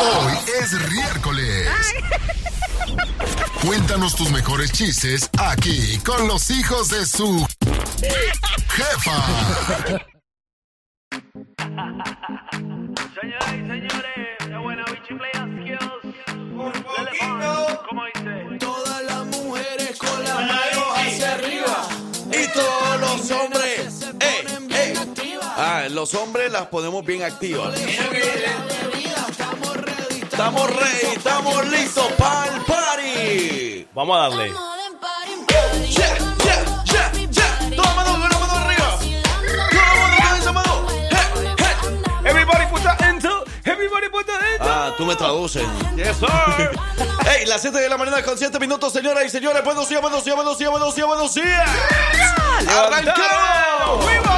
Hoy es miércoles. Cuéntanos tus mejores chistes aquí con los hijos de su jefa. Los hombres las ponemos bien activas. Estamos ready, estamos listos para el party. Vamos a darle. Yeah, yeah, yeah, yeah. Toda mano, con la mano arriba. Toda mano con esa mano. Hey, hey. Everybody put that into. Everybody put that into. Ah, tú me traduces. Yes, sir. Hey, las 7 de la mañana con 7 minutos, señoras y señores. Buenos días, buenos días, buenos días, buenos días, buenos días. ¡Arrancamos!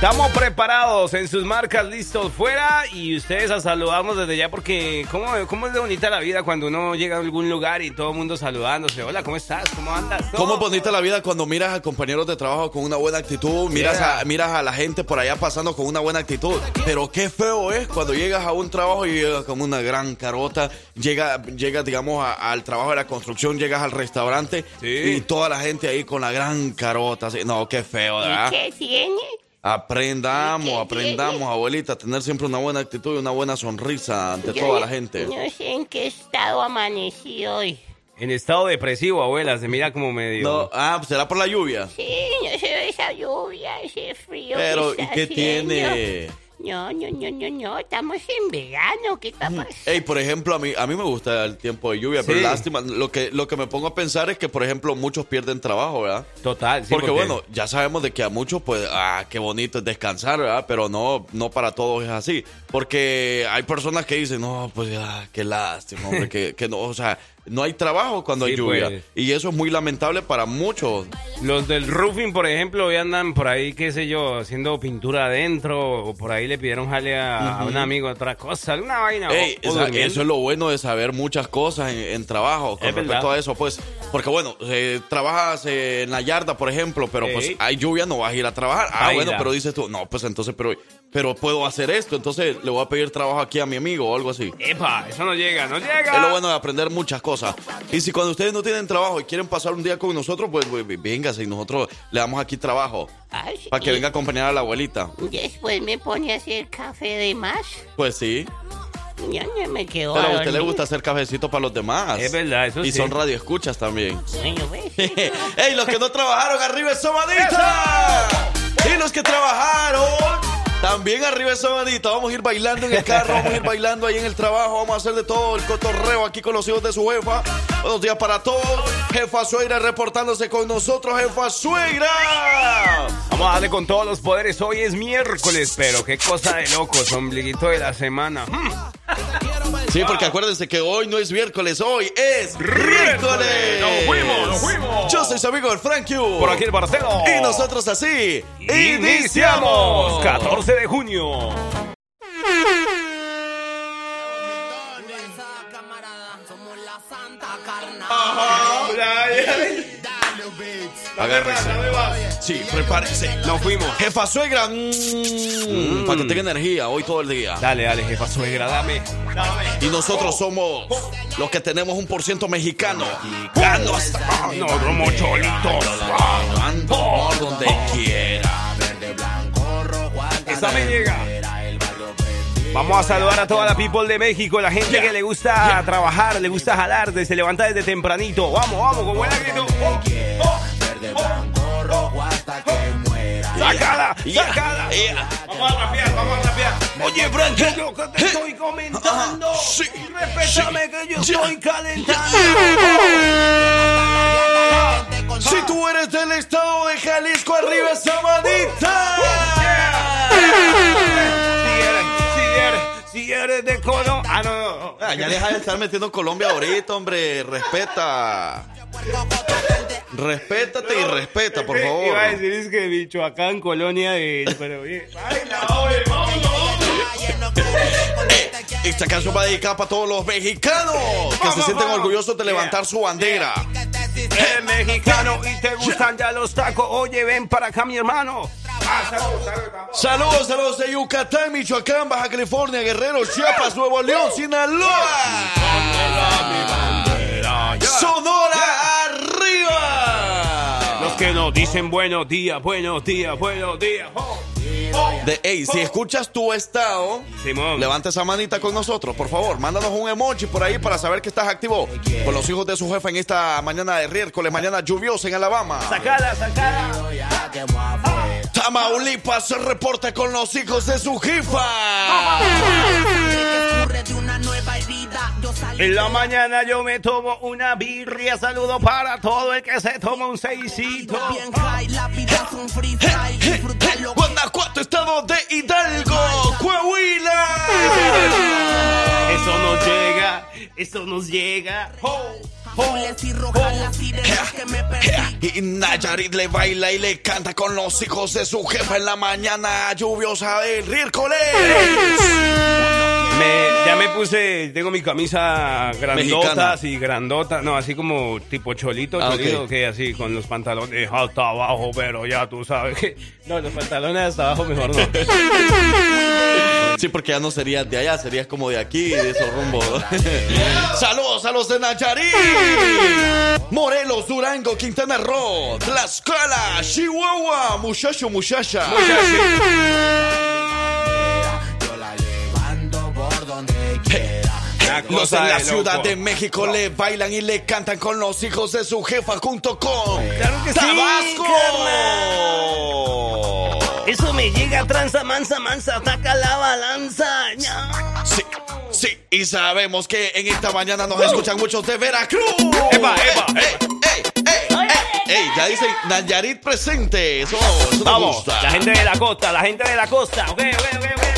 Estamos preparados en sus marcas, listos fuera y ustedes a saludarnos desde ya porque ¿cómo, cómo es de bonita la vida cuando uno llega a algún lugar y todo el mundo saludándose. Hola, ¿cómo estás? ¿Cómo andas? ¿Cómo es bonita la vida cuando miras a compañeros de trabajo con una buena actitud? Miras, Yeah. a, miras a la gente por allá pasando con una buena actitud. Pero qué feo es cuando llegas a un trabajo y llegas como una gran carota. Llega, llegas, digamos, a- al trabajo de la construcción, llegas al restaurante Sí. y toda la gente ahí con la gran carota. así. No, qué feo, ¿verdad? ¿Qué tiene? Aprendamos, ¿Qué aprendamos, abuelita, a tener siempre una buena actitud y una buena sonrisa ante Yo toda la gente. No sé en qué estado amanecí hoy. En estado depresivo, abuela, se mira como medio. No, ah, será por la lluvia. Sí, no sé esa lluvia, ese frío. Pero, que ¿y está qué haciendo. tiene? No, no, no, no, no. Estamos en verano. ¿Qué está pasando? Ey, por ejemplo, a mí, a mí me gusta el tiempo de lluvia, pero lástima. Lo que, lo que me pongo a pensar es que, por ejemplo, muchos pierden trabajo, ¿verdad? Total, sí, porque, bueno, ya sabemos de que a muchos, pues, ah, qué bonito es descansar, ¿verdad? Pero no, no para todos es así. Porque hay personas que dicen, no, pues, ah, qué lástima, hombre, que, que no, o sea, no hay trabajo cuando hay lluvia. pues. Y eso es muy lamentable para muchos. Los del roofing, por ejemplo, ya andan por ahí, qué sé yo, haciendo pintura adentro, o por ahí le pidieron jale a, a un amigo otra cosa, alguna vaina. Ey, o eso es lo bueno de saber muchas cosas en, en trabajo con Es respecto verdad. a eso, pues, porque bueno, eh, trabajas eh, en la yarda, por ejemplo, pero pues hay lluvia, no vas a ir a trabajar. Ah, Baila. bueno, pero dices tú, no, pues entonces, pero, pero puedo hacer esto, entonces le voy a pedir trabajo aquí a mi amigo o algo así. Epa, eso no llega, no llega. Es lo bueno de aprender muchas cosas. Y si cuando ustedes no tienen trabajo y quieren pasar un día con nosotros, pues, pues véngase y nosotros le damos aquí trabajo Ay, sí. para que venga a acompañar a la abuelita. Después me pone a hacer café de más. Pues sí, Ya no me quedo pero a usted le gusta hacer cafecito para los demás. Es verdad, eso Y sí. son radioescuchas también. Bueno, ¿ves? ¡Ey, los que no trabajaron, arriba esa manita! Y los que trabajaron, también arriba esa manita. Vamos a ir bailando en el carro, vamos a ir bailando ahí en el trabajo, vamos a hacer de todo el cotorreo aquí con los hijos de su jefa. Buenos días para todos. Jefa Suegra reportándose con nosotros, jefa Suegra. Vamos a darle con todos los poderes. Hoy es miércoles, pero qué cosa de locos, ombliguito de la semana. Mm. Sí, porque acuérdense que hoy no es miércoles, hoy es miércoles. ¡Nos fuimos, nos fuimos! Yo soy su amigo el Frank Q. Por aquí el Barcelo. Y nosotros así iniciamos. 14 de junio. Agárrese. Sí, prepárese. Nos fuimos. Jefa suegra, mm, para que tenga energía hoy todo el día. Dale, dale, jefa suegra, dame. Y nosotros somos los que tenemos un por ciento mexicano. Mexicano hasta No, como cholitos. por donde quiera. Esa me llega. Vamos a saludar a toda la people de México, la gente que le gusta trabajar, le gusta jalar, se levanta desde tempranito. Vamos, vamos, con buen grito. Oh, oh, oh. ¡Sacada! Yeah, ¡Sacada! yeah. Vamos a rapear, vamos a rapear. Oye, Frank, yo que te estoy comentando. Sí, Respétame que yo estoy calentando. Si tú eres del estado de Jalisco, arriba esa manita. Si eres, si eres, si eres de Colo. Ah, no, no. Ah, ya deja de estar metiendo Colombia ahorita, hombre. Respeta. Respétate y respeta, por favor. Iba a decir es que Michoacán, colonia de. Pero bien. ¡Baila, oye, vámonos! Esta canción va dedicada para todos los mexicanos que se sienten orgullosos de levantar su bandera. Eres mexicano y te gustan ya los tacos. Oye, ven para acá, mi hermano. Ah, saludos, vamos. Saludos, saludos de Yucatán, Michoacán, Baja California, Guerrero, Chiapas, Nuevo León, Sinaloa. Que nos dicen buenos días, buenos días, buenos días. Oh, De, ey, si escuchas tu estado, Simón. levanta esa manita con nosotros, por favor. Mándanos un emoji por ahí para saber que estás activo con los hijos de su jefa en esta mañana de miércoles, mañana lluviosa en Alabama. Sacada, sacada. Tamaulipas se reporta con los hijos de su jefa. En la mañana yo me tomo una birria. Saludo para todo el que se toma un seisito. Guanajuato, estado de Hidalgo, Coahuila. Eso nos llega, eso nos llega. Y Nayarit le baila y le canta con los hijos de su jefa en la mañana lluviosa del miércoles. Me, ya me puse, tengo mi camisa grandota, así grandota, no, así como tipo cholito, Ah, cholito, ok. que así con los pantalones hasta abajo, pero ya tú sabes que no, los pantalones hasta abajo mejor no. Sí, porque ya no serías de allá, serías como de aquí, de esos rumbos. Saludos a los de Nayarit, Morelos, Durango, Quintana Roo, Tlaxcala, Chihuahua, muchacho, muchacha. Una Los de la de Ciudad loco. de México le bailan y le cantan con los hijos de su jefa junto con Claro que sí, Tabasco. Eso me llega tranza, mansa, mansa, ataca la balanza. Sí, sí, y sabemos que en esta mañana nos escuchan muchos de Veracruz. Epa, epa, ey, ey, ey, ey, ey, ya dicen Nayarit presente. Eso, eso Vamos, gusta. la gente de la costa, la gente de la costa. Ok, ok, ok, ok,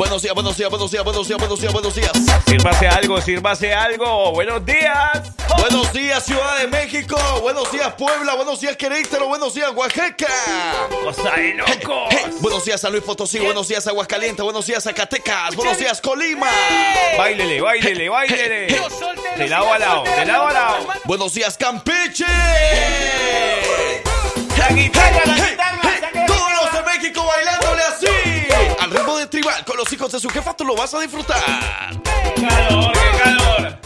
Buenos días, buenos días, buenos días, buenos días, buenos días, buenos días. Sírvase algo, sírvase algo. Buenos días. Buenos días, Ciudad de México. Buenos días, Puebla. Buenos días, Querétaro. Buenos días, Oaxaca. Cosa de locos. Hey, buenos días, San Luis Potosí. Buenos días, Aguascalientes. Buenos días, Zacatecas. Buenos días, Colima. Báilele, báilele, báilele. De lado a lado, de lado a lado. Buenos días, Campeche. La guitarra, la Hey, guitarra. hey, todos los de México bailándole así. Al ritmo de tribal, con los hijos de su jefa, tú lo vas a disfrutar. Calor, qué calor.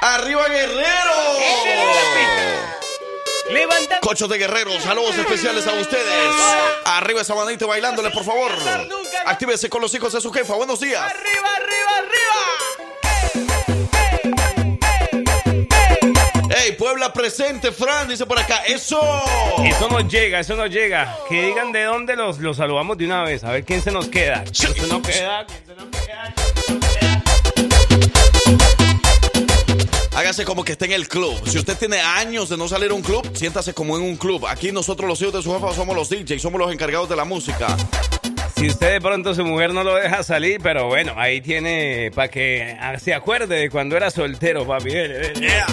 ¡Arriba, Guerrero! Levanta. Cochos de guerreros, saludos especiales a ustedes. Arriba esa manita bailándole, por favor. Actívese con los hijos de su jefa. Buenos días. Arriba, arriba, Hey, Puebla presente, Fran, dice por acá. Eso. Eso nos llega, eso nos llega. Que digan de dónde los, los saludamos de una vez. A ver quién se nos queda. ¿Quién se nos queda? ¿Quién se nos queda? Hágase como que esté en el club. Si usted tiene años de no salir a un club, siéntase como en un club. Aquí nosotros los hijos de su jefa somos los DJs, somos los encargados de la música. Si usted de pronto su mujer no lo deja salir, pero bueno, ahí tiene para que se acuerde de cuando era soltero, papi. Dele. Yeah.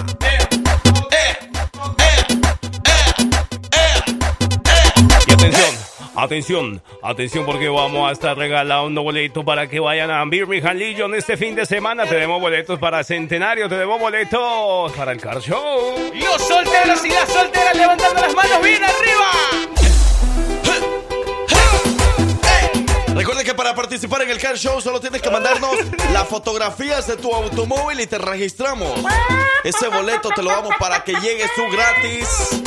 Y atención, atención, atención porque vamos a estar regalando boletos para que vayan a Birmingham Legion este fin de semana. Tenemos boletos para Centenario, tenemos boletos para el Car Show. Los solteros y las solteras levantando las manos bien arriba. Recuerda que para participar en el Car Show solo tienes que mandarnos las fotografías de tu automóvil y te registramos. Ese boleto te lo damos para que llegues tú gratis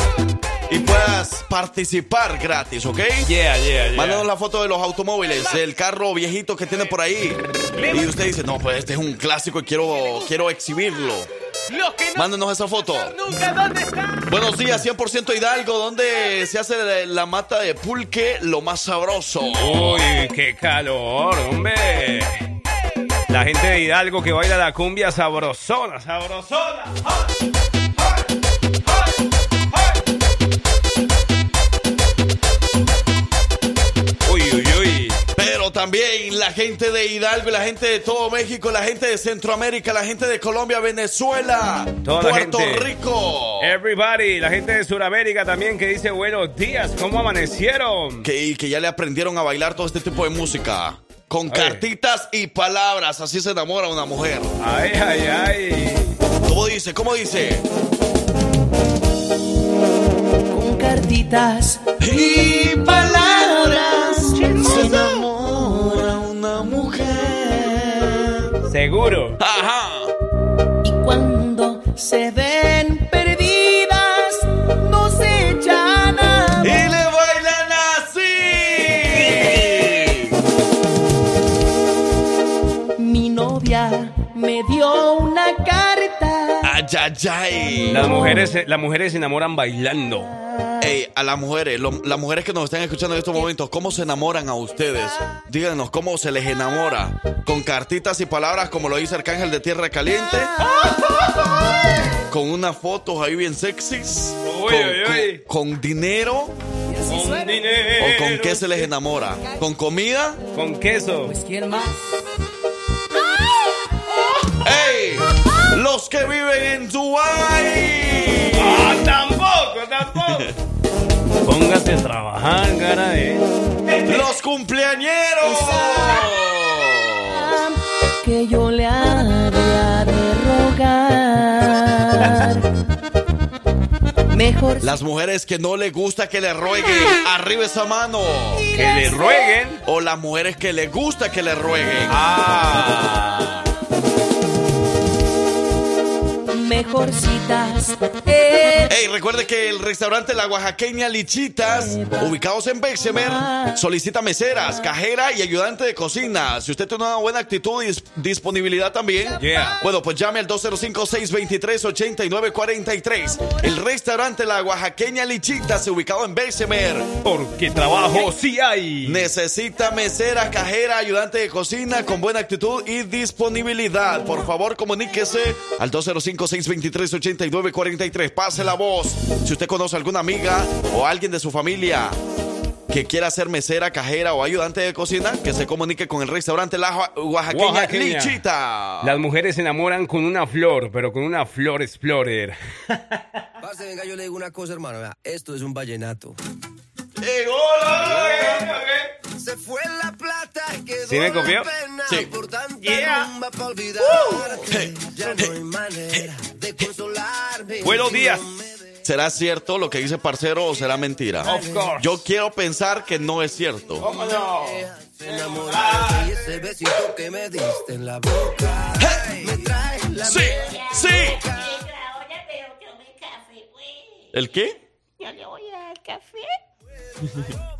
y puedas participar gratis, ¿ok? Yeah, yeah, yeah. Mándanos la foto de los automóviles, del carro viejito que tiene por ahí. Y usted dice, no, pues este es un clásico y quiero, quiero exhibirlo. Los que no Mándenos esa foto. nunca dónde están. Buenos días, 100% Hidalgo, donde se hace la- mata de pulque lo más sabroso. Uy, qué calor, hombre. La gente de Hidalgo que baila la cumbia sabrosona, sabrosona. Uy, también la gente de Hidalgo la gente de todo México, la gente de Centroamérica, la gente de Colombia, Venezuela, Toda la Puerto gente. Rico. Everybody, la gente de Sudamérica también que dice buenos días, ¿cómo amanecieron? Que, y que ya le aprendieron a bailar todo este tipo de música. Con A ver. cartitas y palabras, así se enamora una mujer. Ay, ay, ay. ¿Cómo dice? ¿Cómo dice? Con cartitas y palabras Seguro. Ay. Las mujeres, se- las mujeres se enamoran bailando. Ey, a las mujeres, lo- las mujeres que nos están escuchando en estos momentos, ¿cómo se enamoran a ustedes? Díganos cómo se les enamora. Con cartitas y palabras como lo dice Arcángel de Tierra Caliente. Con unas fotos ahí bien sexys. Uy, con, uy, uy. con- con dinero. Con dinero. ¿O con qué se les enamora? ¿Con comida? Con queso. Pues quién más. ¡Ey! Los que viven en Dubai. ¡Ah, tampoco, tampoco! Póngase a trabajar, cara eh. Los cumpleañeros. Que yo le había de rogar. Mejor Las mujeres que no les gusta que le rueguen, arriba esa mano. Que le rueguen. O las mujeres que les gusta que le rueguen. Ah. Mejorcitas. Eh, Ey, recuerde que el restaurante La Oaxaqueña Lichitas, ubicados en Bexemer, solicita meseras, cajera y ayudante de cocina. Si usted tiene una buena actitud y dis- disponibilidad también, Yeah. bueno, pues llame al 205-623-8943. El restaurante La Oaxaqueña Lichitas, ubicado en Bexemer. Porque trabajo sí hay. Necesita mesera, cajera, ayudante de cocina con buena actitud y disponibilidad. Por favor, comuníquese al 205-623-8943. Pase la voz. Si usted conoce alguna amiga o alguien de su familia que quiera ser mesera, cajera o ayudante de cocina, que se comunique con el restaurante La Oa- Oaxaqueña, Oaxaqueña. Lichita. Las mujeres se enamoran con una flor, pero con una flor explorer. Parce, venga, yo le digo una cosa, hermano. esto es un vallenato. ¡Eh, hola! Se fue la plata, quedó ¿Sí me copió? la pena Sí. por tanta Yeah. rumba pa' olvidarte. Hey, Ya no hay manera de consolarme. Buenos Si días. ¿Será cierto lo que dice Parcero o será mentira? Of course. Yo quiero pensar que no es cierto. ¿Cómo no? enamorarte y ese besito que me diste en la boca. Me trae la Sí, sí. Pues. ¿El qué? Yo le voy a dar café.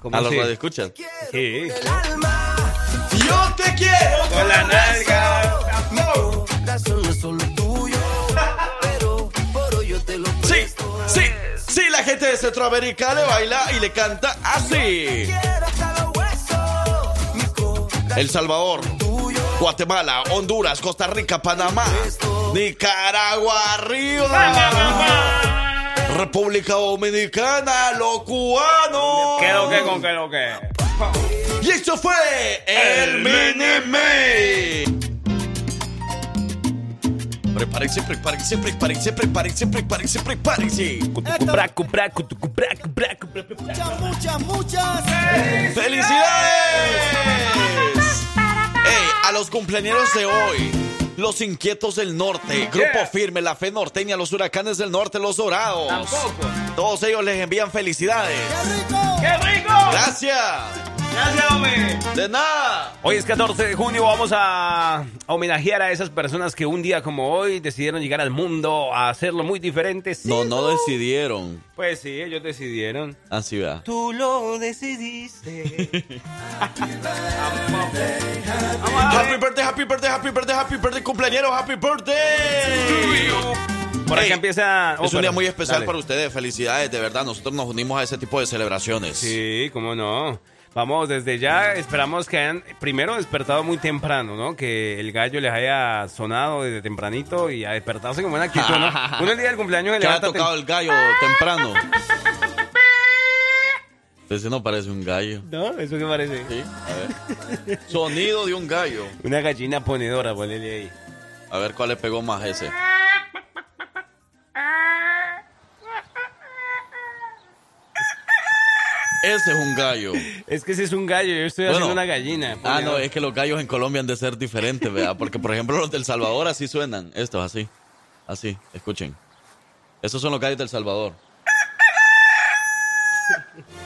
¿Cómo A los radioescuchas. Sí. el alma. Yo te quiero Con la nalga. Solo tuyo, pero por hoy yo te lo Sí, sí, sí, la gente de Centroamérica le baila y le canta así. El Salvador, Guatemala, Honduras, Costa Rica, Panamá, Nicaragua, arriba. República Dominicana, los cubanos. ¿Qué lo que con qué lo que? Y esto fue el Mini Me. Prepárense, prepárense, prepárense, prepárense, prepárense, prepárense. Cupra. muchas, muchas. ¡Felicidades! Ey, a los cumpleaños de hoy. Los inquietos del norte, Grupo Yeah. Firme, La Fe Norteña, los huracanes del norte, los dorados. Tampoco. Todos ellos les envían felicidades. ¡Qué rico! Gracias. Gracias, hombre. De nada. Hoy es 14 de junio, vamos a homenajear a esas personas que un día como hoy decidieron llegar al mundo a hacerlo muy diferente. Sí, No, no decidieron. Pues sí, ellos decidieron. Así va. Tú lo decidiste. Happy birthday, happy birthday, happy birthday, happy birthday, cumpleañero, happy birthday. Por acá empieza. oh, es un día muy especial dale. para ustedes. Felicidades, de verdad. Nosotros nos unimos a ese tipo de celebraciones. Sí, cómo no. Vamos, desde ya esperamos que hayan primero despertado muy temprano, ¿no? Que el gallo les haya sonado desde tempranito y a despertarse con buena actitud, ¿no? Uno el día del cumpleaños Que ha tocado el gallo temprano. Ese no parece un gallo. ¿No? ¿Eso qué parece? Sí, a ver. Sonido de un gallo. Una gallina ponedora, ponele ahí. A ver cuál le pegó más ese. Ese es un gallo. Es que ese es un gallo, yo estoy Bueno. haciendo una gallina. Ah, no, es que los gallos en Colombia han de ser diferentes, ¿verdad? Porque, por ejemplo, los del Salvador así suenan. Estos así. Así, escuchen. Esos son los gallos del Salvador.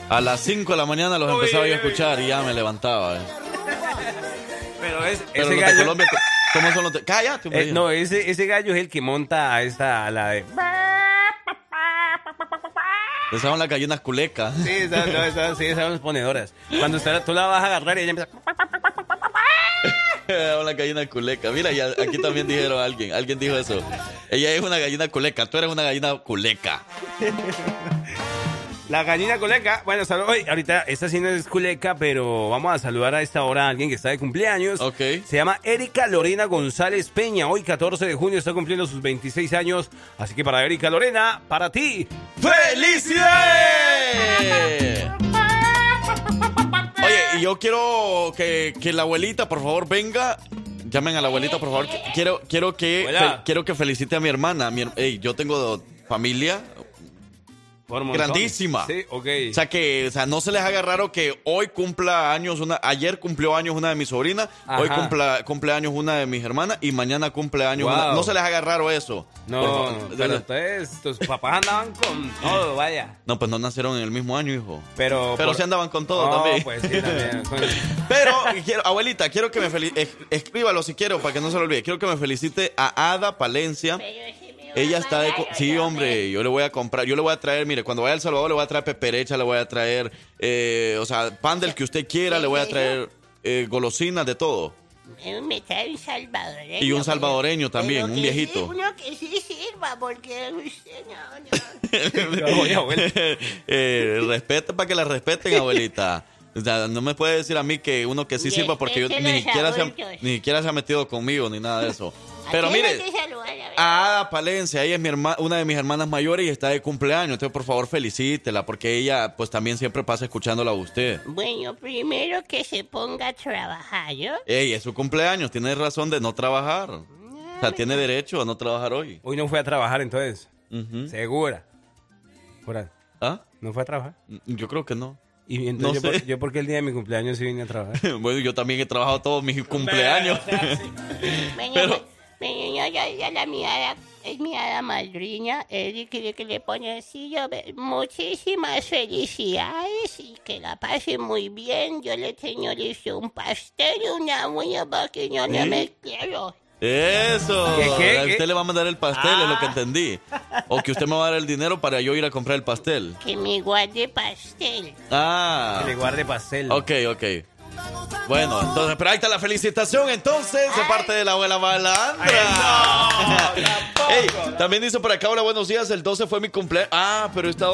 A las 5 de la mañana los empezaba yo a escuchar y ya me levantaba. eh. Pero es, Pero ese los de. Colombia, ¿cómo son los de...? ¡Cállate! Eh, no, ese, ese gallo es el que monta a esta, a la de. Son las gallinas culecas. Sí, esas, no, esas, sí, son las ponedoras. Cuando usted- tú la vas a agarrar y ella empieza. una gallina culeca. Mira, ya aquí también dijeron a alguien. Alguien dijo eso. Ella es una gallina culeca. Tú eres una gallina culeca. La gallina culeca. Bueno, salud. Oye, ahorita esta sí no es culeca, pero vamos a saludar a esta hora a alguien que está de cumpleaños. Ok. Se llama Erika Lorena González Peña. Hoy, 14 de junio, está cumpliendo sus 26 años. Así que para Erika Lorena, para ti. ¡Felicidades! Oye, y yo quiero que, que la abuelita, por favor, venga. Llamen a la abuelita, por favor. Quiero, quiero, que, fe- quiero que felicite a mi hermana. Mi her- ey, yo tengo familia. Grandísima. Sí, ok. O sea que, o sea, no se les haga raro que hoy cumpla años una, ayer cumplió años una de mis sobrinas, hoy cumpla, cumple años una de mis hermanas y mañana cumple años Wow. una. No se les haga raro eso. No, de pero ustedes, tus papás andaban con todo, vaya. No, pues no nacieron en el mismo año, hijo. Pero, Pero por- sí andaban con todo No, también. pues sí, también. Pero, quiero, abuelita, quiero que me felicite. Escríbalo si quiero, para que no se lo olvide. Quiero que me felicite a Ada Palencia. Ella está de... Sí, hombre, yo le voy a comprar, yo le voy a traer, mire, cuando vaya a El Salvador le voy a traer peperecha, le voy a traer, eh, o sea, pan del que usted quiera, le voy a traer eh, golosinas de todo. Me trae un salvadoreño. Y un salvadoreño también, un viejito. sí, uno que sí sirva, porque usted no, no. Eh, respeta para que la respeten, abuelita. O sea, no me puede decir a mí que uno que sí sirva porque yo Respete ni siquiera, se ha, ni siquiera se ha metido conmigo ni nada de eso. Pero ¿A quién mire? A Ada Palencia, ella es mi herma- una de mis hermanas mayores y está de cumpleaños. Entonces, por favor, felicítela porque ella, pues también siempre pasa escuchándola a usted. Bueno, primero que se ponga a trabajar, ¿no? Ey, es su cumpleaños, tiene razón de no trabajar. O sea, tiene derecho a no trabajar hoy. Hoy no fue a trabajar entonces. Ujú. Segura. Fuera. ¿Ah? ¿No fue a trabajar? Yo creo que no. Y entonces No yo, sé. por- yo porque el día de mi cumpleaños sí vine a trabajar. Bueno, yo también he trabajado todos mis cumpleaños. Bueno, Pero- bueno, ya, ya, ya la mirada es mi hada madrina. Él quiere que le pone así. Yo, ve- muchísimas felicidades y que la pase muy bien. Yo le tengo listo un pastel y una uña para que yo no ¿Eh? me quiero. Eso. ¿Qué, qué, A qué? usted le va a mandar el pastel, es lo que entendí. O que usted me va a dar el dinero para yo ir a comprar el pastel. Que me guarde pastel. Ah. Que le guarde pastel. Ok, ok. Bueno, entonces, pero ahí está la felicitación entonces de parte de la abuela Malandra. Ey, también dice por acá, hola, buenos días, el 12 fue mi cumpleaños. Ah, pero he estado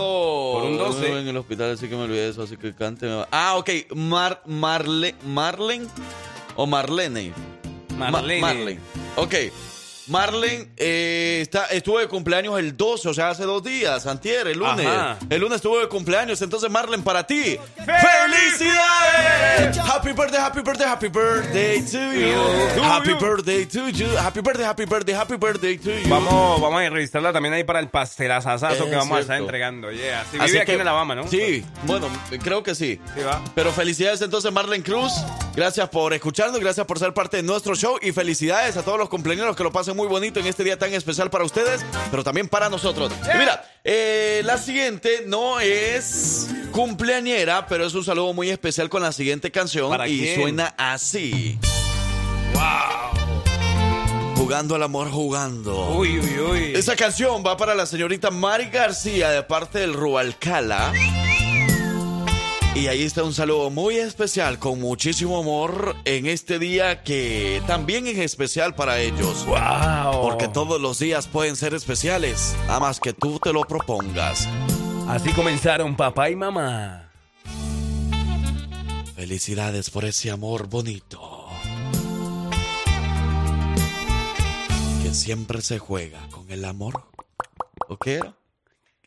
Por un 12. en el hospital, así que me olvidé de eso, así que cante. Ah, ok, Mar, Marle, Marlen o Marlene. Ma- Marlene. Marlene. Ok. Marlene eh, está, estuvo de cumpleaños el 12, o sea, hace dos días, antier, el lunes. Ajá. El lunes estuvo de cumpleaños, entonces Marlene, para ti, ¡felicidades! Happy birthday, happy birthday, happy birthday to you. Happy birthday to you. Happy birthday, happy birthday, happy birthday to you. Vamos, vamos a registrarla también ahí para el pastelazazazo que vamos a estar entregando. Yeah. Si Así vive aquí que- en Alabama, ¿no? Sí, bueno, creo que sí. Sí, va. Pero felicidades entonces Marlene Cruz. Gracias por escucharnos, gracias por ser parte de nuestro show y felicidades a todos los cumpleaños que lo pasen muy bonito en este día tan especial para ustedes, pero también para nosotros. Y mira, eh, la siguiente no es cumpleañera, pero es un saludo muy especial con la siguiente canción ¿Para y quién? suena así. Jugando al amor, jugando. Uy, uy, uy. Esa canción va para la señorita Mari García de parte del Rubalcala. Y ahí está un saludo muy especial, con muchísimo amor en este día que también es especial para ellos. Wow. Porque todos los días pueden ser especiales, a más que tú te lo propongas. Así comenzaron papá y mamá. Felicidades por ese amor bonito. Que siempre se juega con el amor. ¿O qué era?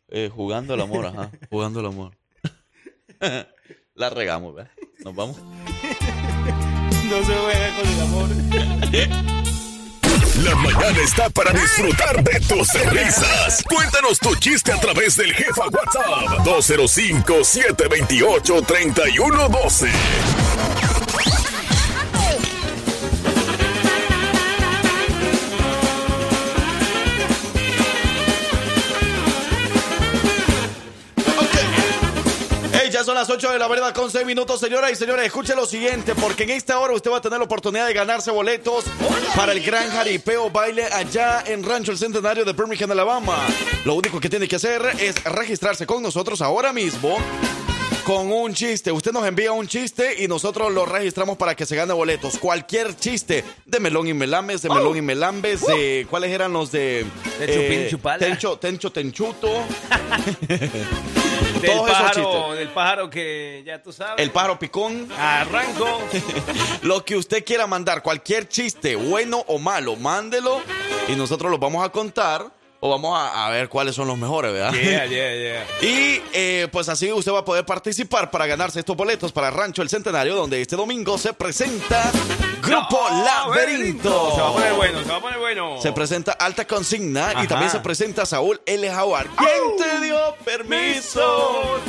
Eh, jugando el amor, ajá. Jugando el amor. La regamos, ¿verdad? Nos vamos. No se juega con el amor. La mañana está para disfrutar de tus risas. Cuéntanos tu chiste a través del jefa WhatsApp 205-728-3112. Ya son las 8 de la mañana con 6 minutos, señoras y señores. Escuche lo siguiente, porque en esta hora usted va a tener la oportunidad de ganarse boletos para el gran jaripeo baile allá en Rancho El Centenario de Birmingham, Alabama. Lo único que tiene que hacer es registrarse con nosotros ahora mismo con un chiste. Usted nos envía un chiste y nosotros lo registramos para que se gane boletos. Cualquier chiste de melón y melambes, de melón y melambes, de cuáles eran los de De chupín y chupala. Tencho, tencho, tenchuto. Del Todos esos pájaro, chistes. del pájaro que ya tú sabes. El pájaro picón. Arranco. Lo que usted quiera mandar, cualquier chiste, bueno o malo, mándelo y nosotros los vamos a contar o vamos a, a ver cuáles son los mejores, ¿verdad? Yeah, yeah, yeah. Y eh, pues así usted va a poder participar para ganarse estos boletos para Rancho El Centenario, donde este domingo se presenta Grupo Laberinto. Se va a poner bueno, se va a poner bueno. Se presenta Alta Consigna y también se presenta Saúl L. Jaguar. ¿Quién te dio permiso?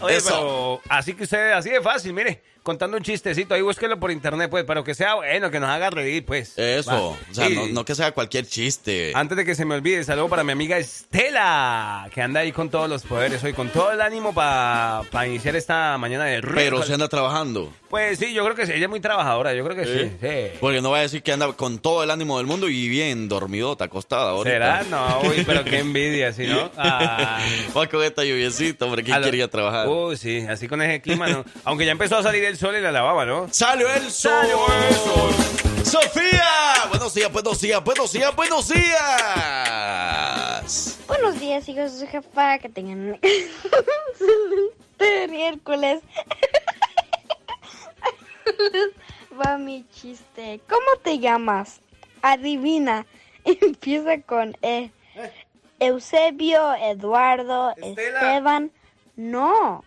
Oye, Eso. pero así que usted, así de fácil, mire, contando un chistecito, ahí búsquelo por internet, pues, pero que sea bueno, que nos haga reír, pues. Eso, Va. o sea, no, no que sea cualquier chiste. Antes de que se me olvide, saludo para mi amiga Estela, que anda ahí con todos los poderes hoy, con todo el ánimo para iniciar esta mañana de Pero récord. se anda trabajando. Pues sí, yo creo que sí, ella es muy trabajadora, yo creo que sí. sí. Porque no va a decir que anda con todo el ánimo del mundo y bien dormidota, acostada ahorita. ¿Será? No, uy, pero qué envidia, ¿sí, no? Ah. Va con esta lluviecita, hombre, ¿quién lo- quería trabajar? Uy, sí, así con ese clima, ¿no? Aunque ya empezó a salir el sol en la lavaba, ¿no? ¡Salió el sol! ¡Sofía! Buenos días, buenos días, buenos días, buenos días. Buenos días, hijos de su jefa, que tengan un excelente miércoles. Va mi chiste. ¿Cómo te llamas? Adivina. Empieza con E. Eusebio, Eduardo, Estela. Esteban. No.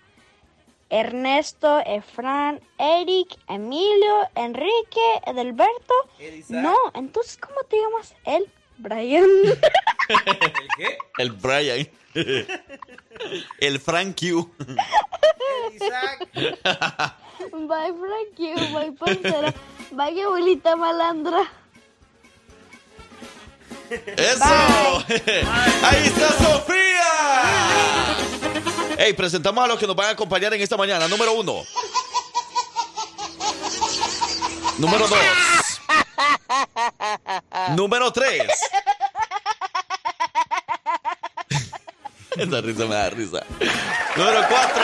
Ernesto, Efran, Eric, Emilio, Enrique, Edelberto. Elisa. No, entonces ¿cómo te llamas? Él, Brian. ¿El qué? El Brian. El Frank Q. Isaac. Bye, Frank you, bye, parcera. Bye, abuelita malandra. ¡Eso! ¡Ahí está Sofía! Hey, presentamos a los que nos van a acompañar en esta mañana. Número uno. Número dos. Número tres. Esa risa me da risa. Número cuatro.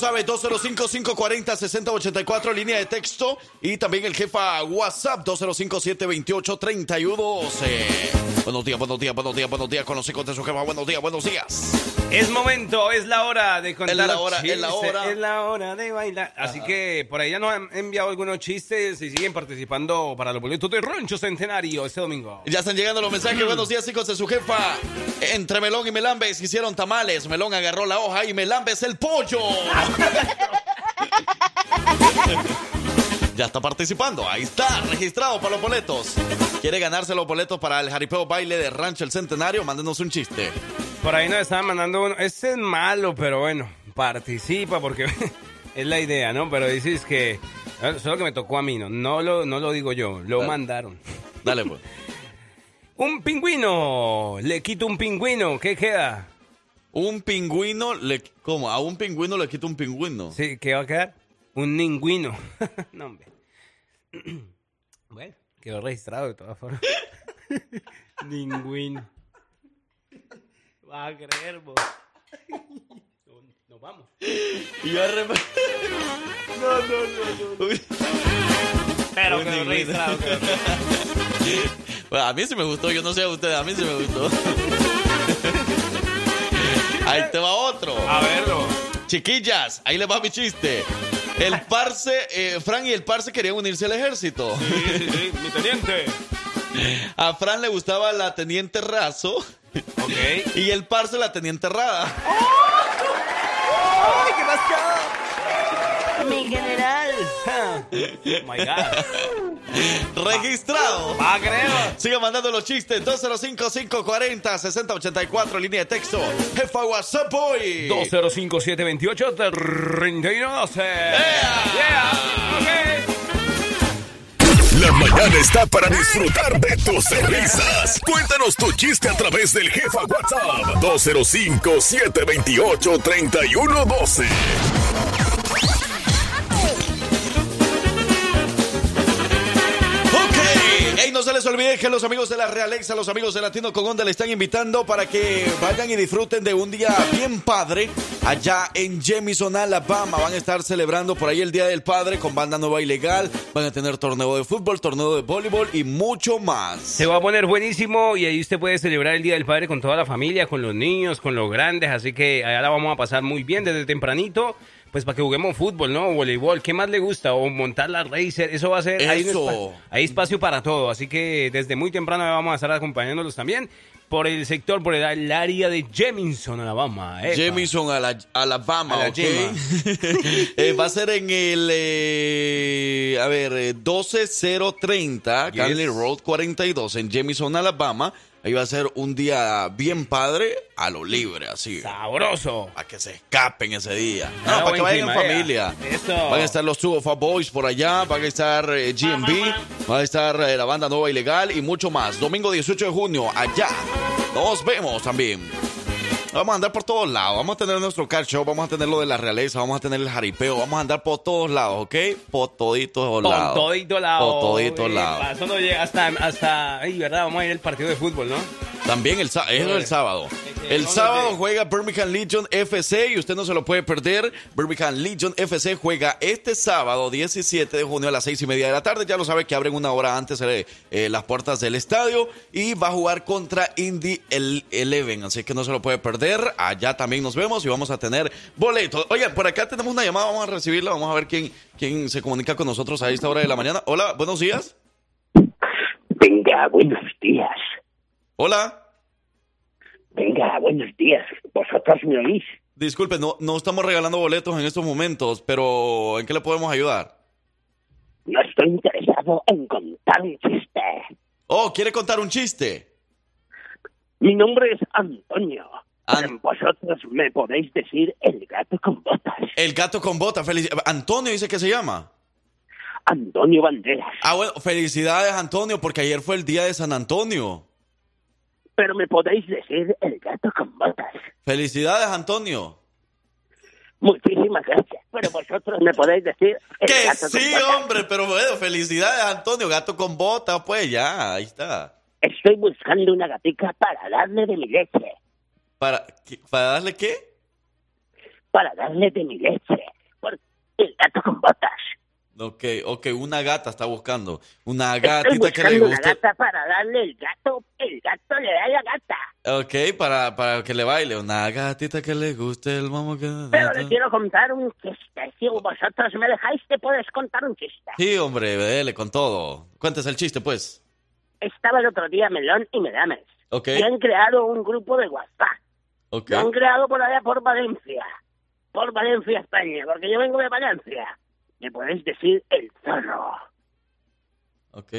sabe, 205-540-6084, línea de texto. Y también el jefa WhatsApp, 205-728-3112. Buenos días, buenos días, buenos días, buenos días. Con los hijos de su jefa, buenos días, buenos días. Es momento, es la hora de contar Es la hora, es la hora. Es la hora de bailar. Así que por ahí ya nos han enviado algunos chistes y siguen participando para los boletos de Rancho Centenario este domingo. Ya están llegando los mensajes. Buenos días, hijos de su jefa. Entre Melón y Melambes hicieron tamales. Melón agarró la hoja y Melambes el pollo. ya está participando. Ahí está, registrado para los boletos. ¿Quiere ganarse los boletos para el jaripeo baile de Rancho El Centenario? Mándenos un chiste. Por ahí nos estaban mandando uno. Este es malo, pero bueno, participa porque es la idea, ¿no? Pero dices que. Solo que me tocó a mí, ¿no? No lo, no lo digo yo, lo Dale. mandaron. Dale, pues. Un pingüino, le quito un pingüino, ¿qué queda? Un pingüino le. ¿Cómo? A un pingüino le quita un pingüino. Sí, ¿qué va a quedar? Un ningüino. no, hombre. bueno, quedó registrado de todas formas. ningüino. Va a creer, vos. Nos vamos. Y yo arre- No, no, no, no. Pero Un quedó ningüino. registrado. quedó registrado. Bueno, a mí sí me gustó, yo no sé a ustedes, a mí sí me gustó. Ahí te va otro. A verlo. Chiquillas, ahí les va mi chiste. El parce, eh, Fran y el parce querían unirse al ejército. Sí, sí, sí, mi teniente. A Fran le gustaba la teniente raso Ok. y el parce la teniente errada. ¡Ay, qué! mi general. oh my God. Registrado. Ah, creo. Sigue mandando los chistes. 205-540-6084, línea de texto. Jefa WhatsApp hoy. 205-728-32. Yeah. yeah. Okay. La mañana está para disfrutar de tus risas. Cuéntanos tu chiste a través del jefa WhatsApp 205 728 3112. Les olvide que los amigos de la Realexa, los amigos de Latino con Onda le están invitando para que vayan y disfruten de un día bien padre allá en Jemison, Alabama. Van a estar celebrando por ahí el Día del Padre con banda nueva ilegal. Van a tener torneo de fútbol, torneo de voleibol y mucho más. Se va a poner buenísimo y ahí usted puede celebrar el Día del Padre con toda la familia, con los niños, con los grandes, así que allá la vamos a pasar muy bien desde tempranito. Pues para que juguemos fútbol, ¿no? Voleibol, ¿qué más le gusta? O montar la racer, eso va a ser... Hay, un Eso. hay espacio para todo, así que desde muy temprano vamos a estar acompañándolos también por el sector, por el, el área de Jemison, Alabama. Epa. Jemison, Ala- Alabama, A la. Eh, va a ser en el, eh, a ver, eh, 12030, Yes. Canley Road 42, en Jemison, Alabama. Ahí va a ser un día bien padre, a lo libre, así. Sabroso. Para que se escapen ese día. No, Ah, para que vayan en familia. Eso. Van a estar los Two of Our Boys por allá, van a estar eh, GMB, va a estar eh, la banda Nueva Ilegal y mucho más. Domingo 18 de junio, allá. Nos vemos también. Vamos a andar por todos lados. Vamos a tener nuestro car show, vamos a tener lo de la realeza, vamos a tener el jaripeo, vamos a andar por todos lados, ¿ok? Por toditos Por lados. todito lado. Por toditos lados. Eso no llega hasta, hasta, ay, verdad, vamos a ir al partido de fútbol, ¿no? También el, eso el sábado. El ¿dónde sábado es? juega Birmingham Legion FC y usted no se lo puede perder. Birmingham Legion FC juega este sábado 17 de junio a las seis y media de la tarde. Ya lo sabe que abren una hora antes eh, eh, las puertas del estadio y va a jugar contra Indy el Eleven. Así que no se lo puede perder. Allá también nos vemos y vamos a tener boletos. Oigan, por acá tenemos una llamada. Vamos a recibirla. Vamos a ver quién, quién se comunica con nosotros a esta hora de la mañana. Hola, buenos días. Venga, buenos días. Hola. Venga, buenos días. ¿Vosotros me oís? Disculpe, no, no estamos regalando boletos en estos momentos, pero ¿en qué le podemos ayudar? No estoy interesado en contar un chiste. Oh, ¿quiere contar un chiste? Mi nombre es Antonio. An- Vosotros me podéis decir el gato con botas. El gato con bota. Felici- Antonio dice que se llama. Antonio Banderas. Ah, bueno, felicidades, Antonio, porque ayer fue el día de San Antonio. Pero me podéis decir el gato con botas. Felicidades, Antonio. Muchísimas gracias. Pero vosotros me podéis decir el Que gato con sí, botas. hombre, pero bueno, felicidades, Antonio. Gato con bota, pues ya, ahí está. Estoy buscando una gatica para darle de mi leche. ¿Para, ¿para darle qué? Para darle de mi leche. Por el gato con botas. Ok, ok, una gata está buscando. Una gatita que le buscando una guste. gata para darle el gato. El gato le da la gata. Ok, para, para que le baile. Una gatita que le guste el mamo que... Pero le quiero contar un chiste. Si vosotros me dejáis, te puedes contar un chiste. Sí, hombre, dele con todo. Cuéntese el chiste, pues. Estaba el otro día Melón y Melames. Ok, Y han creado un grupo de WhatsApp. ok. Lo han creado por allá por Valencia. Por Valencia, España. Porque yo vengo de Valencia. Me podéis decir el zorro. Ok.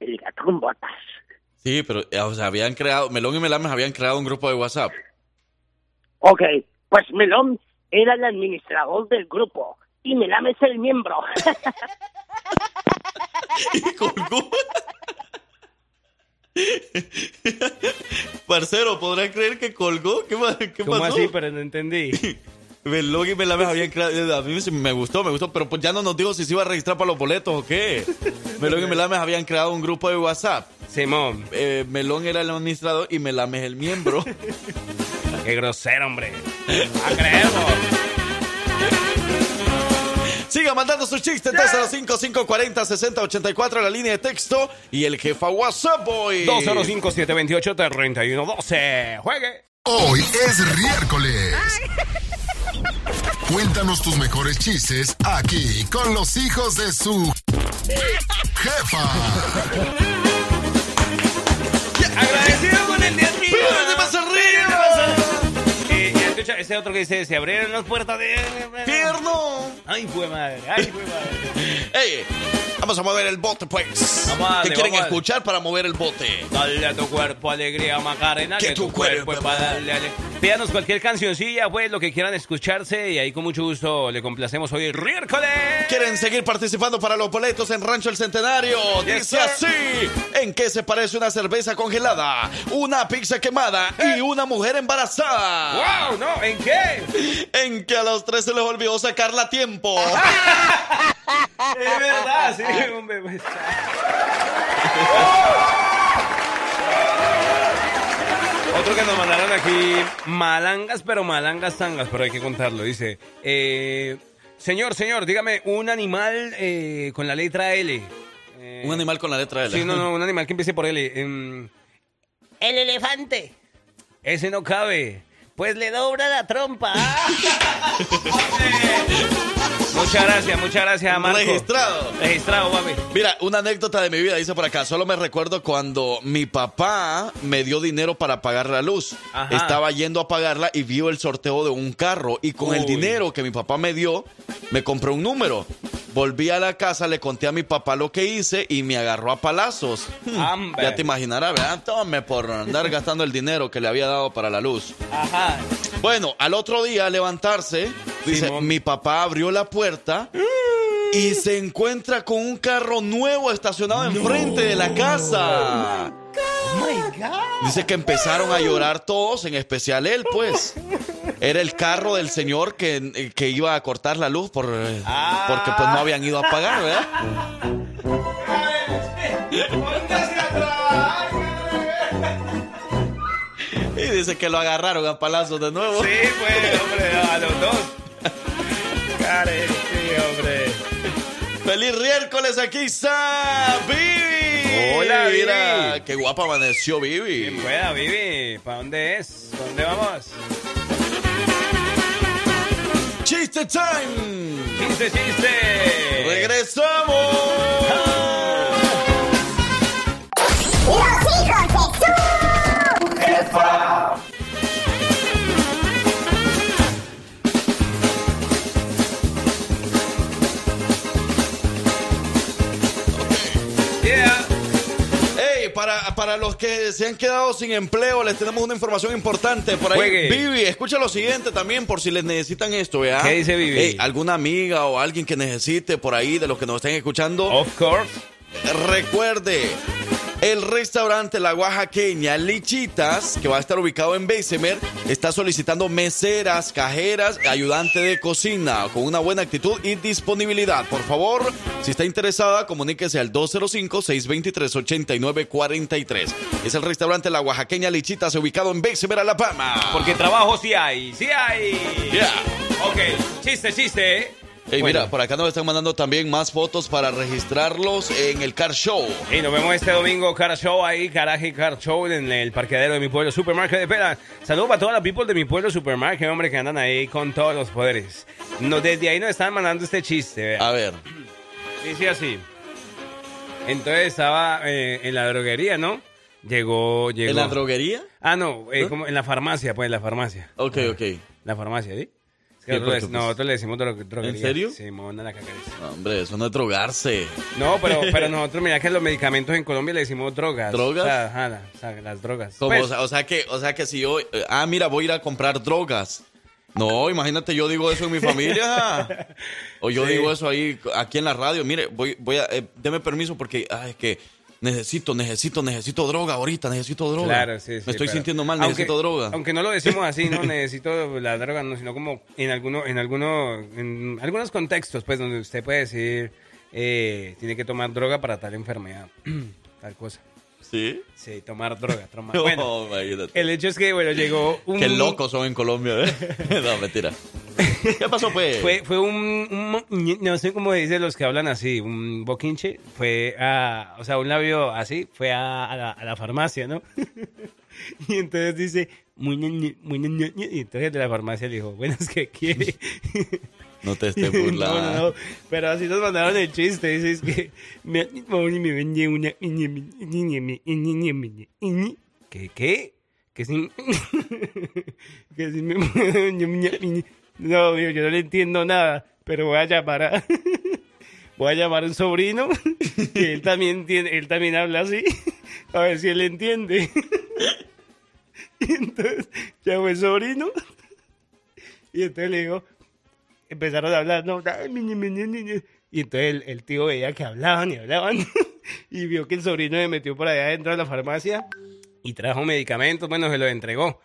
El gato con botas. Sí, pero, eh, o sea, habían creado, Melón y Melames habían creado un grupo de WhatsApp. Ok, pues Melón era el administrador del grupo. Y Melames el miembro. Y colgó. Parcero, ¿podrá creer que colgó? ¿Qué, qué ¿Cómo pasó? así? Pero no entendí. Melón y Melames habían creado, a mí me gustó, me gustó, pero pues ya no nos dijo si se iba a registrar para los boletos o qué. Melón y Melames habían creado un grupo de WhatsApp. Simón, Eh, Melón era el administrador y Melames el miembro. qué grosero, hombre. Ah, creemos. Siga mandando sus chistes desde los 5540-6084 la línea de texto y el jefa WhatsApp Boy. 205-728-3112. Juegue. Hoy es miércoles. Cuéntanos tus mejores chistes aquí con los hijos de su jefa. Agradecido con el día ¡Pero te vas a reír! Eh, ya escucha, ese otro que dice, se abrieron las puertas de... ¡Pierno! Ay, fue madre, ay, fue madre. Ey, vamos a mover el bote, pues. ¿Qué quieren a escuchar para mover el bote? Dale a tu cuerpo alegría, Macarena, Que que, tu tu cuerpo cuerpo para darle ale- Pídanos cualquier cancioncilla, pues, lo que quieran escucharse y ahí con mucho gusto le complacemos hoy miércoles. ¿Quieren seguir participando para los boletos en Rancho El Centenario? Yes, Dice sir. así. ¿En qué se parece una cerveza congelada, una pizza quemada y una mujer embarazada? ¡Wow! ¿No? ¿En qué? En que a los tres se les olvidó sacarla a tiempo. Es verdad, sí, hombre. pues. Otro que nos mandaron aquí, malangas, pero malangas tangas, pero hay que contarlo. Dice, eh, señor, señor, dígame un animal eh, con la letra L. Eh, Un animal con la letra L. Sí, no, no, un animal que empiece por L. Em, El elefante. ese no cabe. Pues le dobla la trompa. Muchas gracias, muchas gracias, Marco. Registrado. Registrado, papi. Mira, una anécdota de mi vida, dice por acá. Solo me recuerdo cuando mi papá me dio dinero para pagar la luz. Ajá. Estaba yendo a pagarla y vio el sorteo de un carro. Y con el dinero que mi papá me dio, me compré un número. Volví a la casa, le conté a mi papá lo que hice y me agarró a palazos. Ya te imaginarás, ¿verdad? Tome por andar gastando el dinero que le había dado para la luz. Ajá. Bueno, al otro día al levantarse, dice, Simón. mi papá abrió la puerta y se encuentra con un carro nuevo estacionado enfrente de la casa. Oh my God. Dice que empezaron a llorar todos, en especial él, pues. Era el carro del señor que, que iba a cortar la luz por, eh, Ah. porque pues no habían ido a pagar, ¿verdad? Y dice que lo agarraron a palazos de nuevo. Sí, pues, hombre, a los dos. Care, sí, hombre. ¡Feliz miércoles! Aquí está Vivi. Hola, Vivi. Mira, qué guapa amaneció Vivi. Bien pueda, Vivi. ¿Para dónde es? ¿Para dónde vamos? ¡Chiste time! Chiste, chiste. ¡Regresamos! Los hijos de su para, los que se han quedado sin empleo, les tenemos una información importante. Por ahí, Juegue. Vivi, escucha lo siguiente también, por si les necesitan esto, ¿verdad? ¿Qué dice Vivi? Alguna amiga o alguien que necesite por ahí, de los que nos estén escuchando, Of course. Recuerde. El restaurante La Oaxaqueña Lichitas, que va a estar ubicado en Beisemer, está solicitando meseras, cajeras, ayudante de cocina con una buena actitud y disponibilidad. Por favor, si está interesada, comuníquese al 205-623-8943. Es el restaurante La Oaxaqueña Lichitas, ubicado en Beisemer, Alabama. Porque trabajo sí hay, sí hay. Yeah. Ok, chiste, chiste. Hey, Bueno. mira, por acá nos están mandando también más fotos para registrarlos en el Car Show. Y nos vemos este domingo, Car Show ahí, Caraje Car Show en el parqueadero de mi pueblo, Supermarket de Pera. Saludos para toda la people de mi pueblo, Supermarket, hombre, que andan ahí con todos los poderes. No, desde ahí nos están mandando este chiste. A ver. Dice así. Entonces estaba eh, en la droguería, ¿no? Llegó, llegó. ¿En la droguería? Ah, no, eh, ¿Eh? como en la farmacia, pues, en la farmacia. Ok, ok. La farmacia, ¿sí? Nosotros, pues, nosotros le decimos dro- droguería. ¿En serio? Sí, mona la cacariza. No, hombre, eso no es drogarse. No, pero, pero nosotros, mira que los medicamentos en Colombia le decimos drogas. ¿Drogas? O sea, ajá, la- o sea, las drogas. Como, Pues, o, sea, o sea que, o sea que si yo, eh, ah, mira, voy a ir a comprar drogas. No, imagínate, yo digo eso en mi familia. o yo Sí. digo eso ahí, aquí en la radio. Mire, voy, voy a, eh, deme permiso porque, ah, es que necesito, necesito, necesito droga ahorita, necesito droga. Claro, sí, sí. Me estoy pero- sintiendo mal, aunque- necesito droga. Aunque no lo decimos así, no necesito la droga, no, sino como en alguno, en alguno, en algunos contextos, pues, donde usted puede decir, eh, tiene que tomar droga para tal enfermedad, tal cosa. ¿Sí? Sí, tomar droga, tomar. No, Bueno, imagínate. el hecho es que, bueno, llegó un... Qué locos son en Colombia, ¿eh? no, mentira. ¿Qué pasó, pues? Fue, fue un, no sé cómo dicen los que hablan así, un boquinche, fue a, o sea, un labio así, fue a, a la, a la farmacia, ¿no? y entonces dice, muy muy ñe, y entonces de la farmacia le dijo, bueno, es que quiere. No te estés burlando. no, no, pero así nos mandaron el chiste, dice, es que. ¿Qué, qué? que si... que si me... No, yo, no le entiendo nada, pero voy a llamar a... voy a llamar a un sobrino, que él también, tiene, él también habla así, a ver si él entiende. y entonces llamó el sobrino, y entonces le digo, empezaron a hablar, no, y entonces el, el tío veía que hablaban y hablaban, y vio que el sobrino se metió por allá dentro de la farmacia y trajo medicamentos, bueno, se los entregó.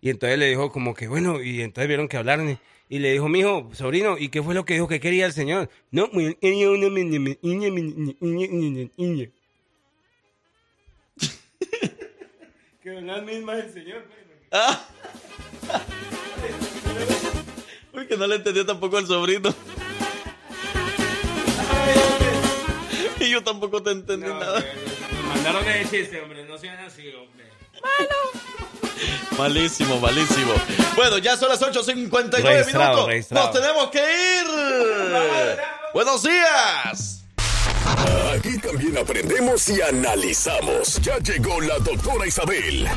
Y entonces le dijo como que, bueno, y entonces vieron que hablaron. Y, le dijo, mijo, sobrino, ¿y qué fue lo que dijo que quería el señor? No, muy- que las mismas el señor. Porque no le entendió tampoco al sobrino. Y yo tampoco te entendí nada. Mandaron el chiste, hombre, no sean así, hombre. Malísimo, malísimo. Bueno, ya son las 8.59 Registrado, minutos. registrado. Nos tenemos que ir. Buenos días. Aquí también aprendemos y analizamos. Ya llegó la doctora Isabel.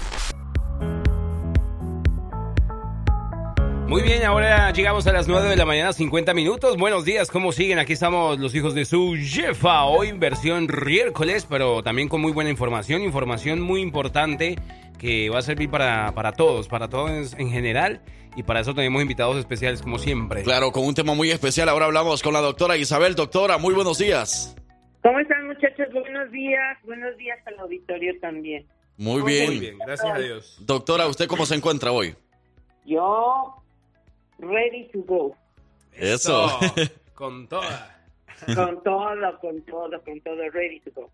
Muy bien, ahora llegamos a las 9 de la mañana, 50 minutos. Buenos días, ¿cómo siguen? Aquí estamos los hijos de su jefa. Hoy versión miércoles, pero también con muy buena información. Información muy importante que va a servir para, para todos, para todos en general. Y para eso tenemos invitados especiales como siempre. Claro, con un tema muy especial. Ahora hablamos con la doctora Isabel. Doctora, muy buenos días. ¿Cómo están muchachos? Buenos días. Buenos días al auditorio también. Muy bien. Muy bien, gracias a Dios. Doctora, ¿usted cómo se encuentra hoy? Yo, ready to go. Eso. Con toda. Con todo, con todo, con todo, ready to go.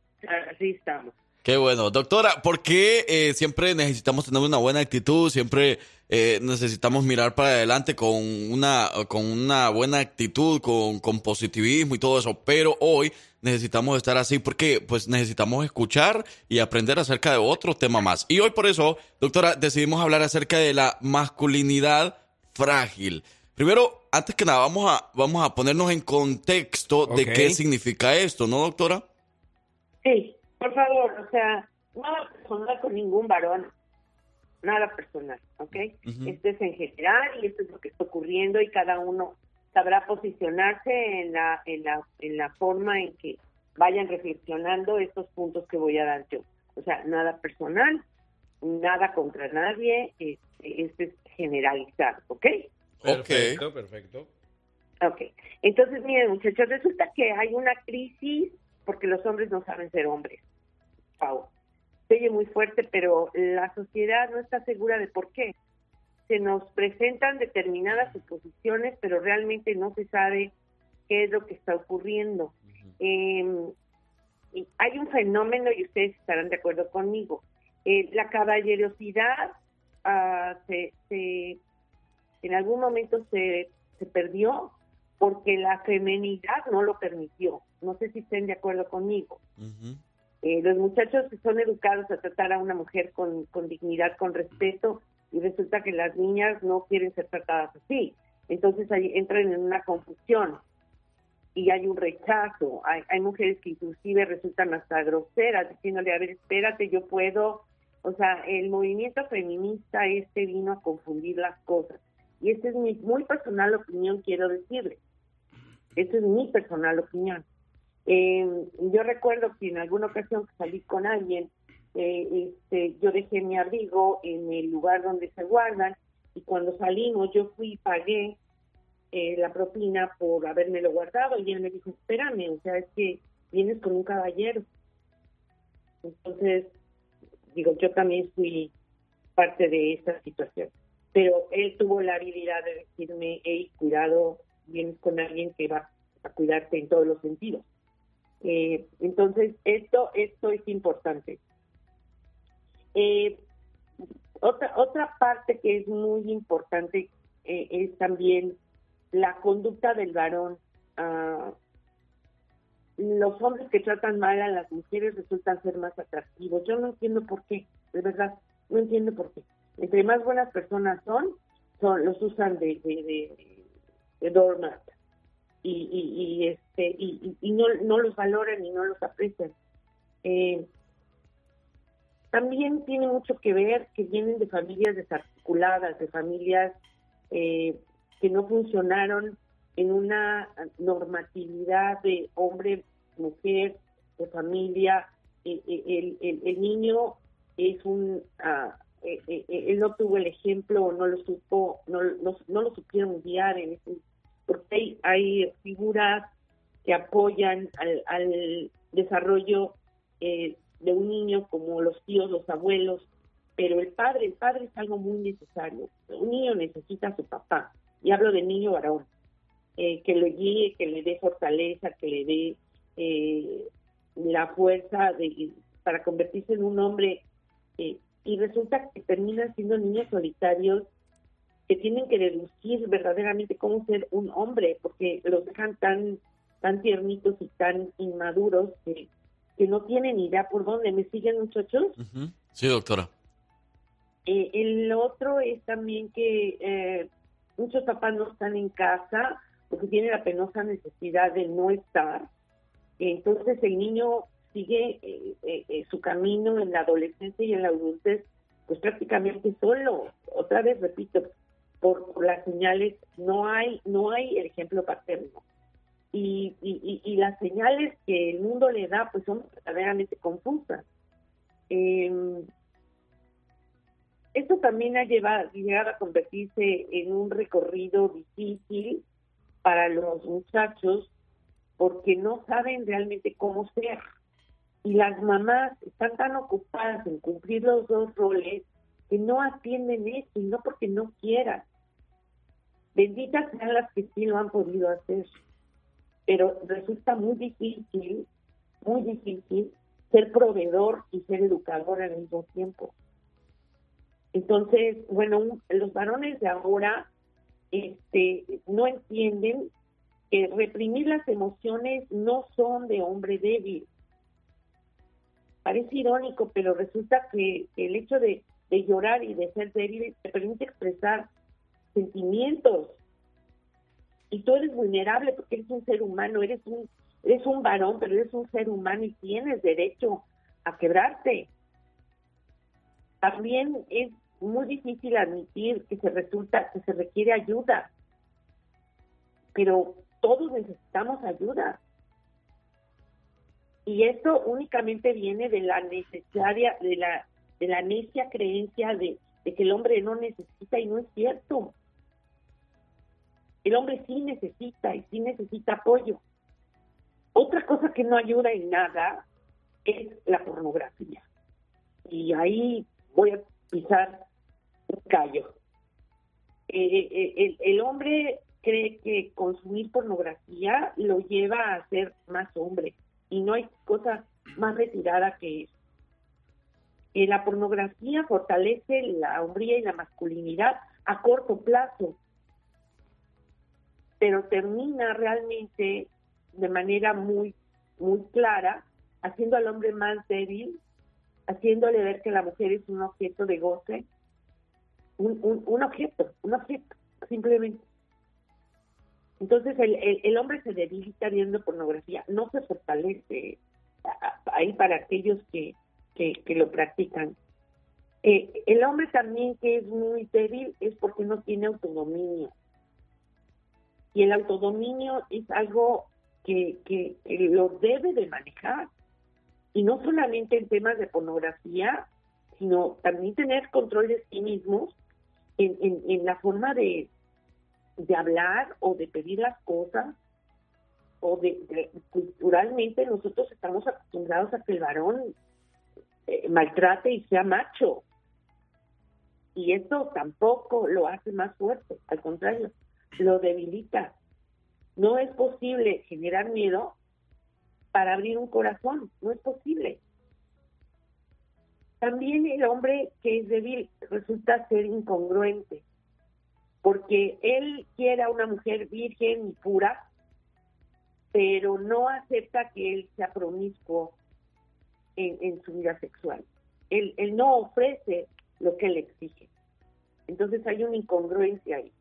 Así estamos. Qué bueno. Doctora, ¿por qué eh, siempre necesitamos tener una buena actitud? Siempre eh, necesitamos mirar para adelante con una, con una buena actitud, con, con positivismo y todo eso. Pero hoy necesitamos estar así porque pues necesitamos escuchar y aprender acerca de otro tema más. Y hoy por eso, doctora, decidimos hablar acerca de la masculinidad frágil. Primero, antes que nada, vamos a, vamos a ponernos en contexto de qué significa esto, ¿no, doctora? Sí, por favor, o sea, nada personal con ningún varón. Nada personal, ¿ok? Ujú. Esto es en general y esto es lo que está ocurriendo y cada uno sabrá posicionarse en la, en la, en la forma en que vayan reflexionando estos puntos que voy a dar yo. O sea, nada personal, nada contra nadie, este, esto es generalizado, ¿ok? Perfecto, perfecto. Ok. Entonces, miren, muchachos, resulta que hay una crisis porque los hombres no saben ser hombres. Pau. Se oye muy fuerte, pero la sociedad no está segura de por qué. Se nos presentan determinadas suposiciones, pero realmente no se sabe qué es lo que está ocurriendo. Eh, y hay un fenómeno, y ustedes estarán de acuerdo conmigo. Eh, la caballerosidad ah, se, se- en algún momento se, se perdió porque la femenidad no lo permitió. No sé si estén de acuerdo conmigo. Eh, los muchachos son educados a tratar a una mujer con, con dignidad, con respeto, y resulta que las niñas no quieren ser tratadas así. Entonces ahí entran en una confusión y hay un rechazo. Hay, hay mujeres que inclusive resultan hasta groseras, diciéndole, a ver, espérate, yo puedo. O sea, el movimiento feminista este vino a confundir las cosas. Y esta es mi muy personal opinión, quiero decirle. Esta es mi personal opinión. Eh, yo recuerdo que en alguna ocasión que salí con alguien, eh, este, yo dejé mi abrigo en el lugar donde se guardan y cuando salimos yo fui y pagué eh, la propina por habérmelo guardado y él me dijo, espérame, o sea, es que vienes con un caballero. Entonces, digo, yo también fui parte de esta situación. Pero él tuvo la habilidad de decirme, hey, cuidado, vienes con alguien que va a cuidarte en todos los sentidos. Eh, entonces, esto, esto es importante. Eh, otra, otra parte que es muy importante eh, es también la conducta del varón. Ah, los hombres que tratan mal a las mujeres resultan ser más atractivos. Yo no entiendo por qué, de verdad, no entiendo por qué. Entre más buenas personas son, son los usan de, de, de, de doormat y, y, y, este y, y- no, no los valoran y no los aprecian. Eh, también tiene mucho que ver que vienen de familias desarticuladas, de familias eh, que no funcionaron en una normatividad de hombre, mujer, de familia. Eh, eh, el, el, el niño es un... eh, él no tuvo el ejemplo, no lo supo, no, no, no lo supieron guiar en ese, porque hay, hay figuras que apoyan al, al desarrollo eh, de un niño como los tíos, los abuelos, pero el padre, el padre es algo muy necesario. Un niño necesita a su papá, y hablo de niño varón, eh, que lo guíe, que le dé fortaleza, que le dé eh, la fuerza de, para convertirse en un hombre. eh, y resulta que terminan siendo niños solitarios que tienen que deducir verdaderamente cómo ser un hombre, porque los dejan tan tan tiernitos y tan inmaduros que, que no tienen idea por dónde. ¿Me siguen, muchachos? Sí, doctora. Eh, el otro es también que eh, muchos papás no están en casa porque tienen la penosa necesidad de no estar. Entonces el niño sigue eh, eh, eh, su camino en la adolescencia y en la adultez, pues prácticamente solo. Otra vez repito, por, las señales no hay no hay el ejemplo paterno. Y, y, y- y las señales que el mundo le da pues son verdaderamente confusas. Em, esto también ha llevado, llegado a convertirse en un recorrido difícil para los muchachos porque no saben realmente cómo ser. Y las mamás están tan ocupadas en cumplir los dos roles que no atienden eso y no porque no quieran. Benditas sean las que sí lo han podido hacer. Pero resulta muy difícil, muy difícil ser proveedor y ser educador al mismo tiempo. Entonces, bueno, los varones de ahora este, no entienden que reprimir las emociones no son de hombre débil. Parece irónico, pero resulta que el hecho de, de llorar y de ser débil te permite expresar sentimientos. Y tú eres vulnerable porque eres un ser humano, eres un, eres un varón, pero eres un ser humano y tienes derecho a quebrarte. También es muy difícil admitir que se resulta, que se requiere ayuda. Pero todos necesitamos ayuda. Y esto únicamente viene de la necesaria, de la, de la necia creencia de, de que el hombre no necesita y no es cierto. El hombre sí necesita y sí necesita apoyo. Otra cosa que no ayuda en nada es la pornografía. Y ahí voy a pisar un callo. Eh, eh, el, el hombre cree que consumir pornografía lo lleva a ser más hombre y no hay cosa más retirada que eso. Eh, la pornografía fortalece la hombría y la masculinidad a corto plazo, pero termina realmente de manera muy, muy clara haciendo al hombre más débil, haciéndole ver que la mujer es un objeto de goce, un, un, objeto, un objeto, simplemente. Entonces el, el, hombre se debilita viendo pornografía, no se fortalece ahí para aquellos que, que, que lo practican. Eh, el hombre también que es muy débil es porque no tiene autodominio. Y el autodominio es algo que, que, que lo debe de manejar. Y no solamente en temas de pornografía, sino también tener control de sí mismos en, en, en la forma de, de hablar o de pedir las cosas o de, culturalmente nosotros estamos acostumbrados a que el varón eh, maltrate y sea macho. Y esto tampoco lo hace más fuerte al contrario lo debilita. No es posible generar miedo para abrir un corazón no es posible también el hombre que es débil resulta ser incongruente porque él quiere a una mujer virgen y pura, pero no acepta que él sea promiscuo en, su vida sexual. Él, él no ofrece lo que él exige. Entonces hay una incongruencia ahí.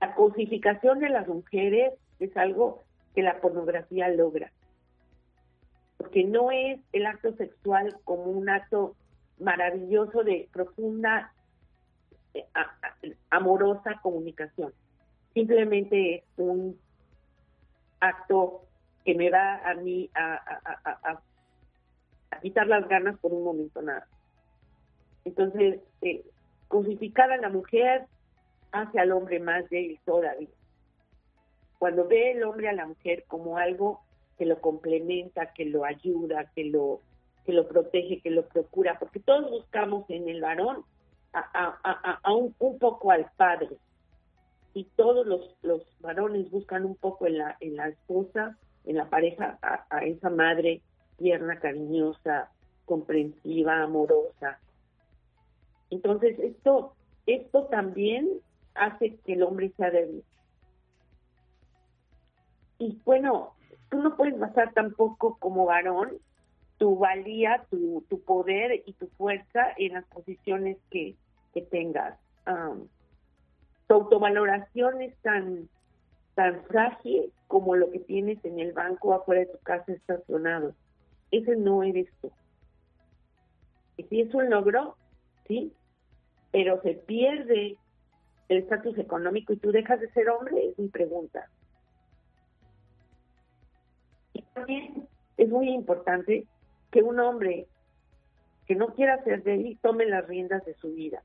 La cosificación de las mujeres es algo que la pornografía logra. Porque no es el acto sexual como un acto maravilloso de profunda, eh, amorosa comunicación. Simplemente es un acto que me va a mí a, quitar las ganas por un momento nada. Entonces, eh, a la mujer hace al hombre más débil todavía. Cuando ve el hombre a la mujer como algo que lo complementa, que lo ayuda, que lo que lo protege, que lo procura, porque todos buscamos en el varón a, a- a- a un, un poco al padre y todos los, los varones buscan un poco en la en la esposa, en la pareja a, esa madre tierna, cariñosa, comprensiva, amorosa. Entonces esto esto también hace que el hombre sea débil. Y bueno, tú no puedes basar tampoco como varón tu valía, tu, tu poder y tu fuerza en las posiciones que, tengas. Am, tu autovaloración es tan, tan frágil como lo que tienes en el banco afuera de tu casa estacionado. Ese no eres tú. Y si es un logro, sí, pero se pierde el estatus económico y tú dejas de ser hombre, es mi pregunta. También es muy importante que un hombre que no quiera ser débil tome las riendas de su vida,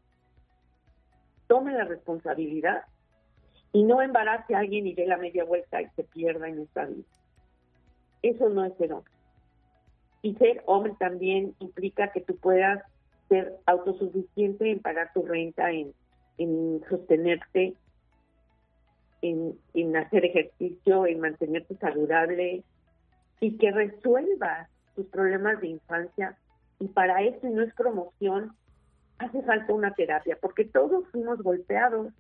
tome la responsabilidad y no embarace a alguien y dé la media vuelta y se pierda en esta vida. Eso no es ser hombre. Y ser hombre también implica que tú puedas ser autosuficiente en pagar tu renta, en, en sostenerte, en, en hacer ejercicio, en mantenerte saludable y que resuelvas tus problemas de infancia. Y para eso, y no es promoción, hace falta una terapia, porque todos fuimos golpeados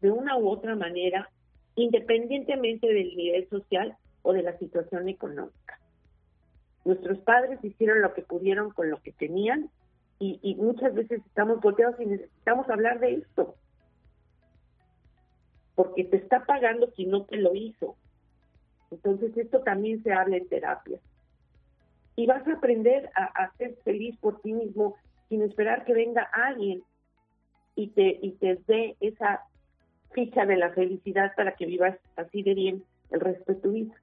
de una u otra manera, independientemente del nivel social o de la situación económica. Nuestros padres hicieron lo que pudieron con lo que tenían y, muchas veces estamos golpeados y necesitamos hablar de esto. Porque te está pagando quien no te lo hizo. Entonces esto también se habla en terapia. Y vas a aprender a, ser feliz por ti mismo sin esperar que venga alguien y te, y te dé esa ficha de la felicidad para que vivas así de bien el resto de tu vida.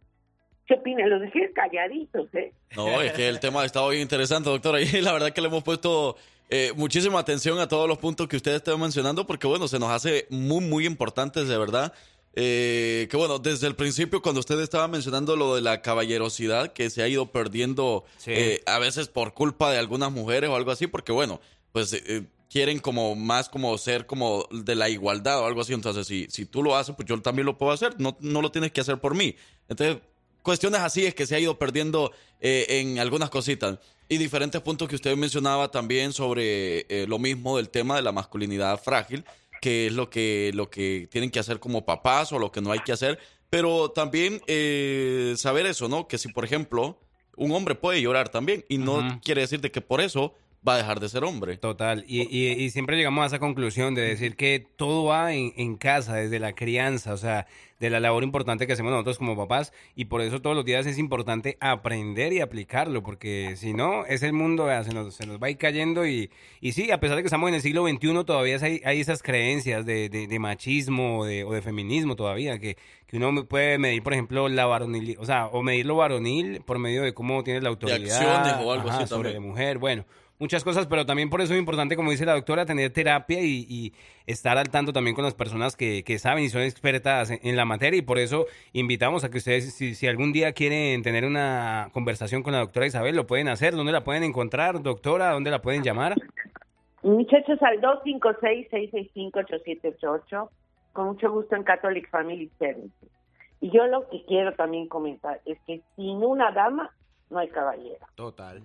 ¿Qué opinas? Los dejé calladitos, ¿eh? No, es que el tema estado bien interesante, doctora. Y la verdad que le hemos puesto eh, muchísima atención a todos los puntos que usted está mencionando, porque bueno, se nos hace muy, muy importantes, de verdad. Eh, que bueno, desde el principio, cuando usted estaba mencionando lo de la caballerosidad, que se ha ido perdiendo eh, a veces por culpa de algunas mujeres o algo así, porque bueno, pues eh, quieren como más como ser como de la igualdad o algo así. Entonces, si, si tú lo haces, pues yo también lo puedo hacer. No, no lo tienes que hacer por mí. Entonces, cuestiones así es que se ha ido perdiendo eh, en algunas cositas. Y diferentes puntos que usted mencionaba también sobre eh, lo mismo del tema de la masculinidad frágil, que es lo que, lo que tienen que hacer como papás o lo que no hay que hacer. Pero también eh, saber eso, ¿no? Que si, por ejemplo, un hombre puede llorar también y no quiere decir de que por eso va a dejar de ser hombre. Total. Y, y- y siempre llegamos a esa conclusión de decir que todo va en, en casa, desde la crianza, o sea, de la labor importante que hacemos nosotros como papás. Y por eso todos los días es importante aprender y aplicarlo, porque si no, es el mundo, se nos, se nos va a ir cayendo. Y, y sí, a pesar de que estamos en el siglo XXI, todavía hay, hay esas creencias de, de- de machismo o de, o de feminismo todavía, que, que uno puede medir, por ejemplo, la varonil, o sea, o medir lo varonil por medio de cómo tienes la autoridad. acciones o algo ajá, así sobre también. de mujer, bueno, muchas cosas, pero también por eso es importante, como dice la doctora, tener terapia y, y estar al tanto también con las personas que, que saben y son expertas en, en la materia y por eso invitamos a que ustedes, si, si algún día quieren tener una conversación con la doctora Isabel, lo pueden hacer. ¿Dónde la pueden encontrar, doctora? ¿Dónde la pueden llamar? Muchachos, al 256-665-8788, con mucho gusto en Catholic Family Services. Y yo lo que quiero también comentar es que sin una dama no hay caballero. Total.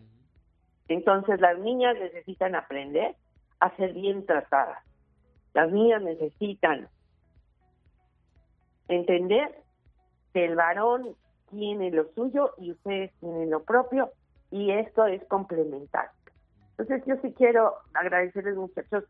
Entonces las niñas necesitan aprender a ser bien tratadas. Las niñas necesitan entender que el varón tiene lo suyo y ustedes tienen lo propio y esto es complementario. Entonces yo sí quiero agradecerles muchachos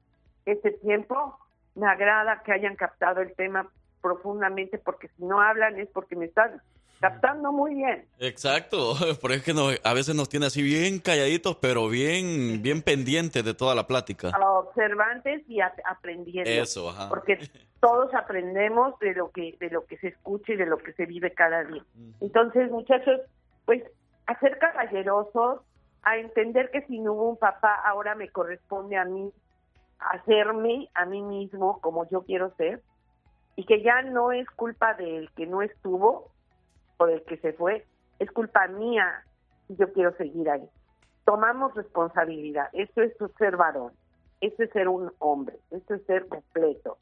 este tiempo. Me agrada que hayan captado el tema profundamente, porque si no hablan es porque me están captando muy bien. Exacto, por eso es que nos- a veces nos tiene así bien calladitos, pero bien, bien pendientes de toda la plática. observantes y a- aprendiendo. Eso, ajá. Porque todos aprendemos de lo que de lo que se escucha y de lo que se vive cada día. Entonces, muchachos, pues a ser caballerosos, a entender que si no hubo un papá, ahora me corresponde a mí hacerme a mí mismo como yo quiero ser y que ya no es culpa del que no estuvo o del que se fue, es culpa mía y yo quiero seguir ahí. Tomamos responsabilidad, eso es ser varón, eso es ser un hombre, eso es ser completo.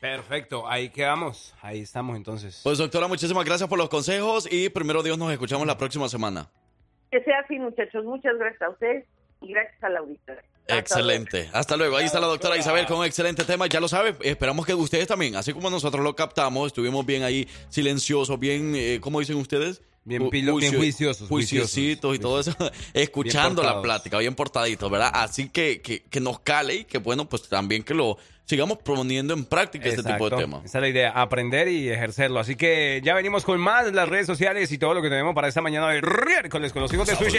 Perfecto, ahí quedamos. Ahí estamos entonces. Pues doctora, muchísimas gracias por los consejos y primero Dios nos escuchamos la próxima semana. Que sea así, muchachos. Muchas gracias a ustedes y gracias a la auditoría. Excelente. Hasta luego. Ahí está la doctora Isabel con un excelente tema. Ya lo sabe. Esperamos que ustedes también, así como nosotros lo captamos, estuvimos bien ahí silenciosos, bien, eh, ¿cómo dicen ustedes? Bien pilo- bien juicio- juiciosos, Juiciositos y todo eso. Escuchando la plática, bien portaditos, ¿verdad? Así que, que, que nos cale y que, bueno, pues también que lo sigamos poniendo en práctica este tipo de temas. Esa es la idea, aprender y ejercerlo. Así que ya venimos con más de las redes sociales y todo lo que tenemos para esta mañana de miércoles con los hijos de Sushi.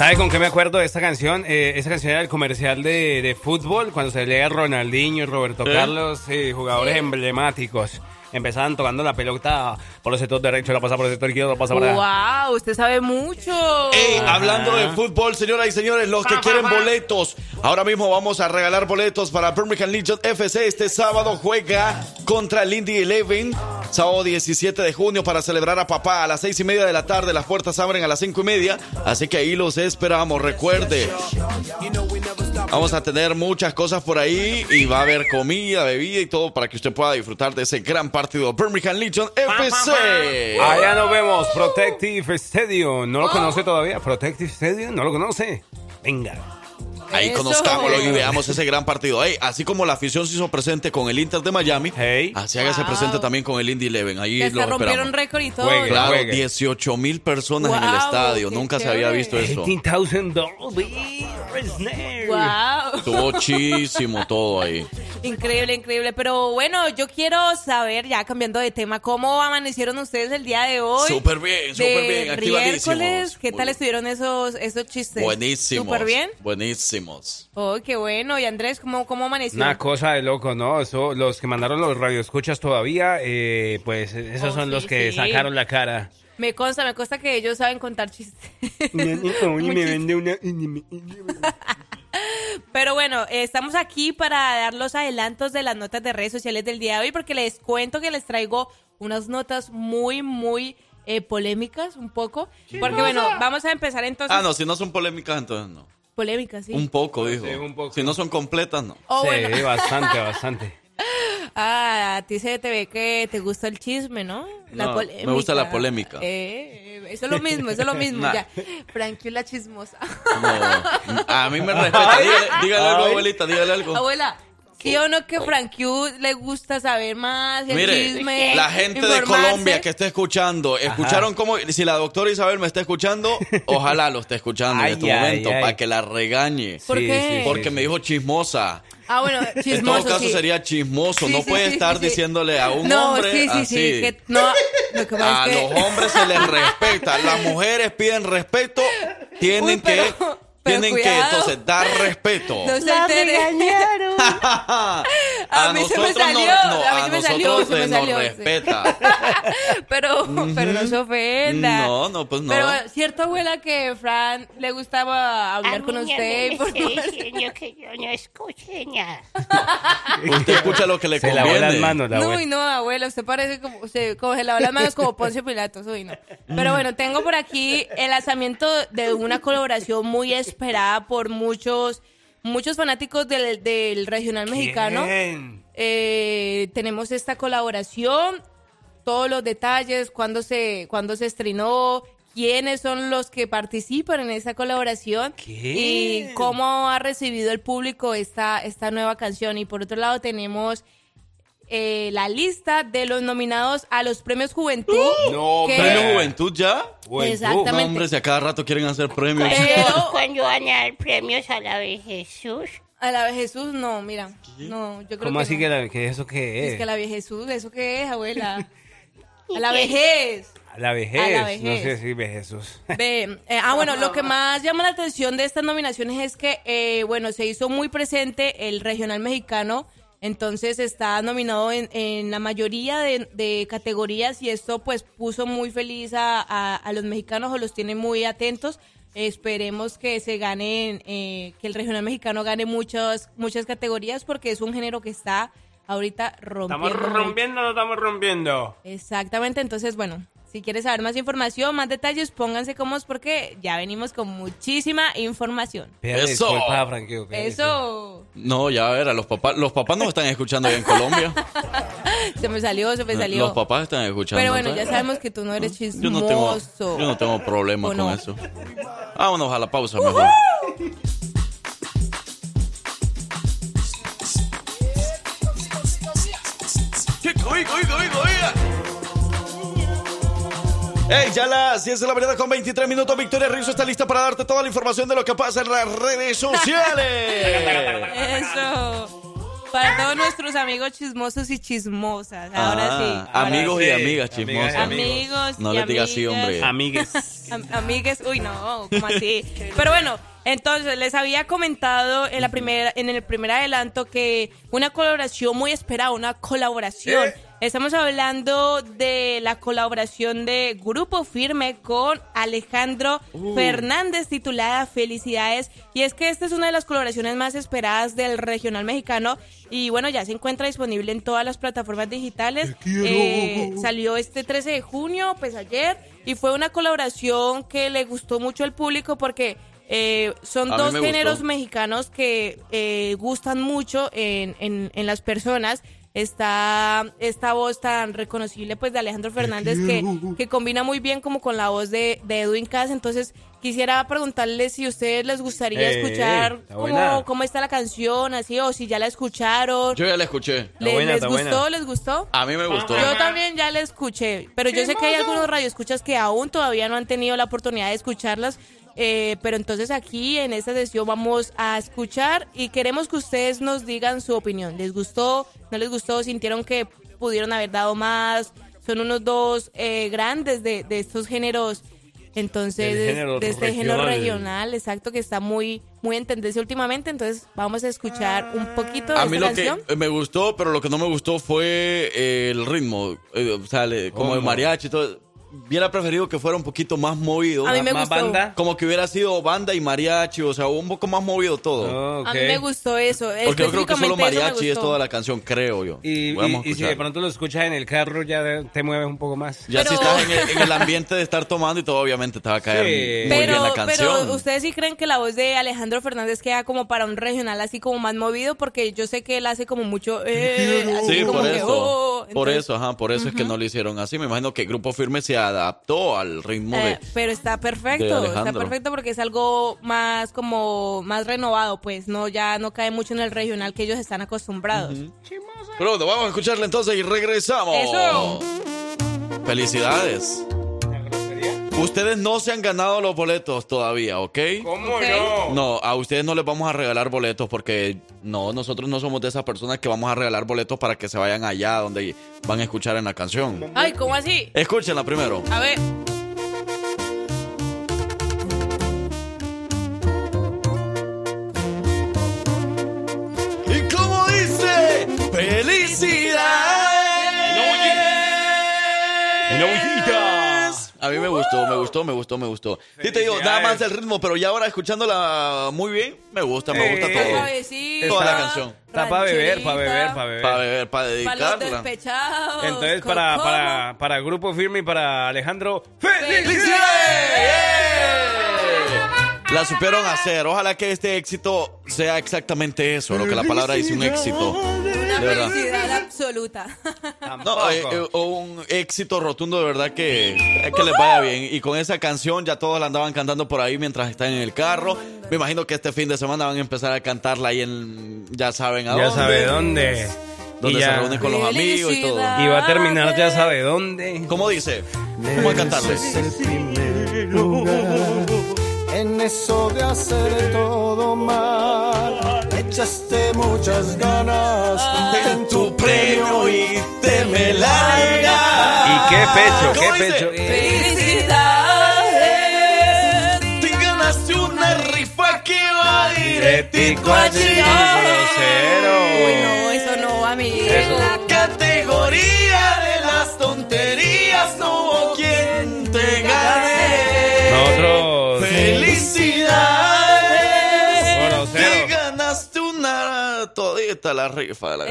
¿Sabe con qué me acuerdo de esta canción? Eh, esa canción era el comercial de, de fútbol, cuando se leía Ronaldinho y Roberto ¿Eh? Carlos, eh, jugadores emblemáticos. Empezaban tocando la pelota por el sector derecho, la pasa por el sector izquierdo, la pasa por allá. ¡Wow! Usted sabe mucho. Ey, hablando de fútbol, señoras y señores, los que quieren boletos, ahora mismo vamos a regalar boletos para Birmingham Legion FC. Este sábado juega contra el Indy Eleven, sábado 17 de junio, para celebrar a papá a las seis y media de la tarde. Las puertas abren a las cinco y media, así que ahí los esperamos. Recuerde, vamos a tener muchas cosas por ahí y va a haber comida, bebida y todo para que usted pueda disfrutar de ese gran partido. Birmingham Legion FC. Allá nos vemos, Protective Stadium. ¿No lo conoce todavía? Protective Stadium, ¿no lo conoce? Venga. Ahí Eso. conozcámoslo y veamos ese gran partido. Ey, así como la afición se hizo presente con el Inter de Miami, así hágase Wow. presente también con el Indy Eleven. Ahí Que lo rompieron esperamos. récord y todo. Claro, juegue. 18 mil personas en el Wow, estadio. Nunca se había visto eso. 18,000 Dolby ¡Wow! Estuvo muchísimo todo ahí. Increíble, increíble. Pero bueno, yo quiero saber, ya cambiando de tema, ¿cómo amanecieron ustedes el día de hoy? Súper bien, súper bien, activadísimos. miércoles, ¿qué Muy tal bien. estuvieron esos, esos chistes? Buenísimos. ¿Súper bien? Buenísimos. Oh, qué bueno. ¿Y Andrés, cómo, cómo amaneció? Una cosa de loco, ¿no? Eso, los que mandaron los radioescuchas todavía, eh, pues esos Oh, son sí, los que sí. sacaron la cara. Me consta, me consta que ellos saben contar chistes. me vende una... Pero bueno, eh, estamos aquí para dar los adelantos de las notas de redes sociales del día de hoy, porque les cuento que les traigo unas notas muy, muy eh, polémicas, un poco. Porque bueno, vamos a empezar entonces. Ah, no, si no son polémicas, entonces no. Polémicas, sí. Un poco, dijo. Si no son completas, no. Oh, sí, bueno. bastante, bastante. Ah, a ti se te ve que te gusta el chisme, ¿no? No, me gusta la polémica. Eh, eso es lo mismo, eso es lo mismo. Nah. ya. Frankie la chismosa. No, a mí me respeta. Dígale, dígale algo, abuelita, dígale algo. Abuela, ¿sí o no que Frankie le gusta saber más? El Mire, chisme, la gente de? Colombia que está escuchando, ¿escucharon cómo? Si la doctora Isabel me está escuchando, ojalá lo esté escuchando Ay, en este ay, momento ay. para que la regañe. ¿Por Sí, qué? sí, Porque sí. me dijo chismosa. Ah, bueno, en chismoso, todo caso sí. sería chismoso. Sí, no sí, puede estar diciéndole a un no, hombre sí, sí, así. sí, que no, lo que A es que... los hombres se les respeta. Las mujeres piden respeto, tienen Uy, pero- que, pero tienen que entonces dar respeto. No se La regañaron. a, A mí se me nosotros salió, no, no, a mí se me nosotros salió, se me se nos salió, sí. respeta. pero, pero no se ofenda. No, no, pues no. Pero cierto, abuela, que Fran le gustaba hablar con usted. y por favor- que yo no escuché nada. Usted escucha lo que le Se las manos, la No, abuela. uy, no, abuela, usted parece como, usted como se lava las manos como Poncio Pilatos, uy, no. Pero bueno, tengo por aquí el lanzamiento de una colaboración muy esperada por muchos muchos fanáticos del, del regional mexicano. Eh, tenemos esta colaboración, todos los detalles, cuándo se, cuándo se estrenó, quiénes son los que participan en esa colaboración y cómo ha recibido el público esta, esta nueva canción. Y por otro lado tenemos eh, la lista de los nominados a los premios Juventud. No, que- premio Juventud ya. Exactamente. No, hombre, si a cada rato quieren hacer premios. Cuando, cuando van a dar premios a la vez Jesús. A la vez Jesús, no, mira. No, yo creo ¿Cómo que así no. que, la- que eso qué es? Es que a la vez Jesús, ¿eso qué es, abuela? A la vejez. A la vejez. A la No vejez. sé si ve Jesús. Ve, eh, ah, bueno, lo que más llama la atención de estas nominaciones es que, eh, bueno, se hizo muy presente el regional mexicano, entonces está nominado en, en la mayoría de, de categorías y esto pues puso muy feliz a, a- a los mexicanos o los tiene muy atentos. Esperemos que se ganen, eh, que el regional mexicano gane muchas, muchas categorías porque es un género que está ahorita rompiendo. Estamos rompiendo, no estamos rompiendo. Exactamente, entonces bueno, si quieres saber más información, más detalles, pónganse cómodos porque ya venimos con muchísima información. Eso. Eso No, ya a ver, a los papás, los papás nos están escuchando ahí en Colombia. se me salió, se me salió. Los papás están escuchando. Pero bueno, ya sabemos que tú no eres chismoso. Yo no tengo, yo no tengo problema ¿O con no? eso. Vámonos a la pausa mejor. Oiga, oiga, oiga, oiga. Ey, ya las 10 de la mañana con 23 minutos. Victoria Rizzo está lista para darte toda la información de lo que pasa en las redes sociales. Eso. Para todos nuestros amigos chismosos y chismosas. Ahora Ah, sí. Amigos y sí. amigas chismosas. Amigos No y les digas así, amigas. hombre. Amigues. Am- amigues, uy no, ¿cómo así? Pero bueno, entonces les había comentado en la primera, en el primer adelanto que una colaboración muy esperada, una colaboración. ¿Eh? Estamos hablando de la colaboración de Grupo Firme con Alejandro Uh. Fernández titulada Felicidades. Y es que esta es una de las colaboraciones más esperadas del regional mexicano. Y bueno, ya se encuentra disponible en todas las plataformas digitales. Eh, salió este 13 de junio, pues ayer. Y fue una colaboración que le gustó mucho al público porque eh, son A dos me géneros gustó. mexicanos que eh, gustan mucho en, en- en las personas. Está esta voz tan reconocible pues de Alejandro Fernández que, que combina muy bien como con la voz de, de Edwin Cass. Entonces quisiera preguntarles si a ustedes les gustaría Eh, escuchar está cómo, cómo está la canción, así, o si ya la escucharon. Yo ya la escuché. ¿Les, les gustó? ¿Les gustó? A mí me gustó. Yo también ya la escuché, pero yo sé que hay algunos radioescuchas que aún todavía no han tenido la oportunidad de escucharlas. Eh, pero entonces aquí en esta sesión vamos a escuchar y queremos que ustedes nos digan su opinión. ¿Les gustó? ¿No les gustó? ¿Sintieron que pudieron haber dado más? Son unos dos eh, grandes de, de estos géneros. Entonces, género de este género regional. exacto, que está muy, muy en tendencia últimamente. Entonces, vamos a escuchar un poquito de A esta mí lo canción. que me gustó, pero lo que no me gustó fue eh, el ritmo. Eh, o sea, le- como el mariachi y todo. Hubiera preferido que fuera un poquito más movido. A mí me Más gustó. banda. Como que hubiera sido banda y mariachi, o sea, un poco más movido todo. A mí me gustó eso. Porque yo creo que solo mariachi es toda la canción, creo yo. Y, si de pronto lo escuchas en el carro, ya te mueves un poco más. Ya si estás en el, en el ambiente de estar tomando y todo, obviamente te va a caer Sí. muy bien Pero, la canción. pero ustedes sí creen que la voz de Alejandro Fernández queda como para un regional así como más movido porque yo sé que él hace como mucho eh, así Sí, como por que, eso. oh, por eso, ajá, por eso es que no lo hicieron así. Me imagino que Grupo Firme se adaptó al ritmo Eh, de... pero está perfecto, está perfecto porque es algo más como más renovado, pues no ya no cae mucho en el regional que ellos están acostumbrados. Pero bueno, vamos a escucharle entonces y regresamos. Eso. Felicidades. Ustedes no se han ganado los boletos todavía, ¿ok? ¿Cómo no? No, a ustedes no les vamos a regalar boletos porque no, nosotros no somos de esas personas que vamos a regalar boletos para que se vayan allá donde van a escuchar en la canción. Ay, ¿cómo así? Escúchenla primero. A ver. ¿Y cómo dice? ¡Felicidades! A mí me gustó, me gustó, me gustó, me gustó. Sí te digo, nada más el ritmo, pero ya ahora escuchándola muy bien, me gusta, me gusta Eh, todo. Toda la canción. Está para beber, para beber, para beber. Para beber, para Para los dedicarla. despechados. Entonces, para, para, para Grupo Firme y para Alejandro, ¡Felicidades! La supieron hacer. Ojalá que este éxito sea exactamente eso, lo que la palabra dice, un éxito. Una felicidad absoluta. No, eh, eh, un éxito rotundo de verdad que, eh, que les vaya bien. Y con esa canción ya todos la andaban cantando por ahí mientras están en el carro. Me imagino que este fin de semana van a empezar a cantarla ahí en, ya saben a Ya dónde. sabe dónde. Donde Y se ya- reúnen con los amigos y todo. Y va a terminar ya sabe dónde. ¿Cómo dice? ¿Cómo a cantarle? En eso de hacer todo mal, echaste muchas ganas premio y te me largas. Y qué pecho, ¿Cómo qué dice? pecho. Te ganaste una rifa que va Directico a grosero. Uy, no, eso no, amigo. La categoría todita la rifa. La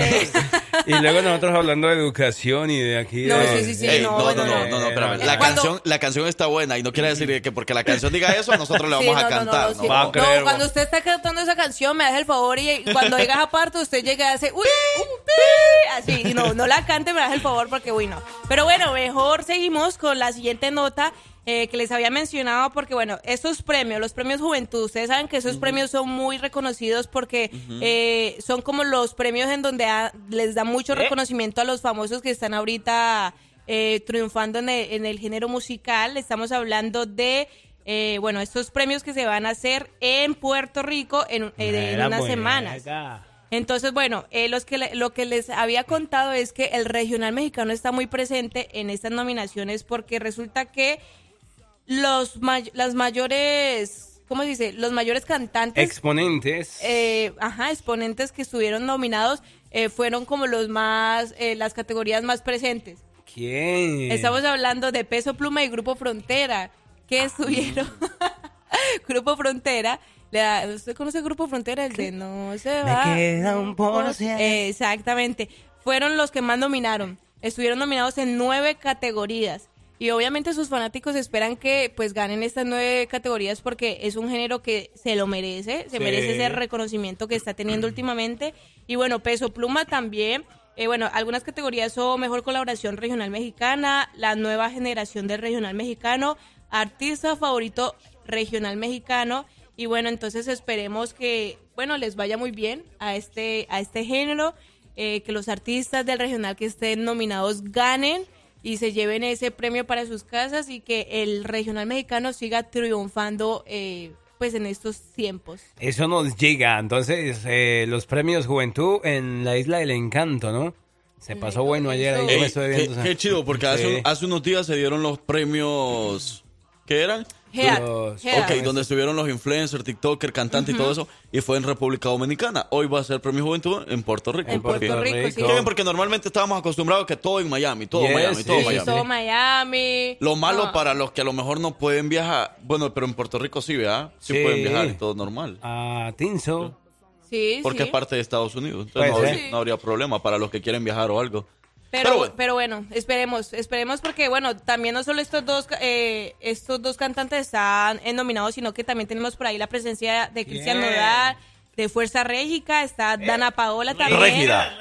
Y luego nosotros hablando de educación y de aquí. No, de- sí, sí, sí, Ey, no, no, no, no, no. no, espérame. Eh, La cuando- canción, la canción está buena y no quiere decir que porque la canción diga eso, nosotros le Sí, vamos a no, no, cantar. no. Va a No, creer, cuando usted está cantando esa canción, me hace el favor y cuando diga esa parte, usted llega y hace uy, un pi, así. Y no, no la cante, me hace el favor porque uy, no. Pero bueno, mejor seguimos con la siguiente nota. Eh, que les había mencionado porque bueno, estos premios, los premios Juventud, ustedes saben que esos premios son muy reconocidos porque eh, son como los premios en donde a- les da mucho reconocimiento a los famosos que están ahorita eh, triunfando en el, en el género musical. Estamos hablando de, eh, bueno, estos premios que se van a hacer en Puerto Rico en, en- en unas semanas. Entonces, bueno, eh, los que le- lo que les había contado es que el regional mexicano está muy presente en estas nominaciones porque resulta que los may- las mayores, ¿cómo se dice? Los mayores cantantes Exponentes. eh, ajá, exponentes que estuvieron nominados eh, fueron como los más, eh, las categorías más presentes. ¿Quién? Estamos hablando de Peso Pluma y Grupo Frontera, que estuvieron. Grupo Frontera. la- ¿Usted conoce Grupo Frontera? El de No se va. queda un por ciento. Exactamente. Fueron los que más nominaron. Estuvieron nominados en nueve categorías. Y obviamente sus fanáticos esperan que pues ganen estas nueve categorías porque es un género que se lo merece, se Sí. merece ese reconocimiento que está teniendo últimamente. Y bueno, Peso Pluma también. Eh, bueno, algunas categorías son Mejor Colaboración Regional Mexicana, la nueva generación del Regional Mexicano, Artista Favorito Regional Mexicano. Y bueno, entonces esperemos que, bueno, les vaya muy bien a este, a este género, eh, que los artistas del regional que estén nominados ganen y se lleven ese premio para sus casas y que el regional mexicano siga triunfando eh, pues en estos tiempos. Eso nos llega. Entonces, eh, los premios Juventud en la Isla del Encanto, ¿no? Se pasó bueno ayer. ahí Ey, me estoy qué, viendo, o sea. qué chido, porque hace, Sí. hace unos días se dieron los premios. ¿Qué eran? Head. Ok, donde estuvieron los influencers, TikToker, cantantes y todo eso, y fue en República Dominicana. Hoy va a ser Premio Juventud en Puerto Rico. En Puerto Rico, sí. Qué bien, porque normalmente estábamos acostumbrados que todo en Miami, todo Yes, Miami, todo sí, Miami. Todo Miami. Lo malo No. para los que a lo mejor no pueden viajar, bueno, pero en Puerto Rico sí, ¿verdad? Sí, Sí. pueden viajar y todo normal. A Tinso. Sí, Porque sí. es parte de Estados Unidos. Entonces habría, no habría problema para los que quieren viajar o algo. Pero, Pero pero, bueno. esperemos, esperemos porque bueno, también no solo estos dos eh, estos dos cantantes están eh, nominados, sino que también tenemos por ahí la presencia de Cristian. Nodal, de Fuerza Régica, está Dana Paola también. Régida.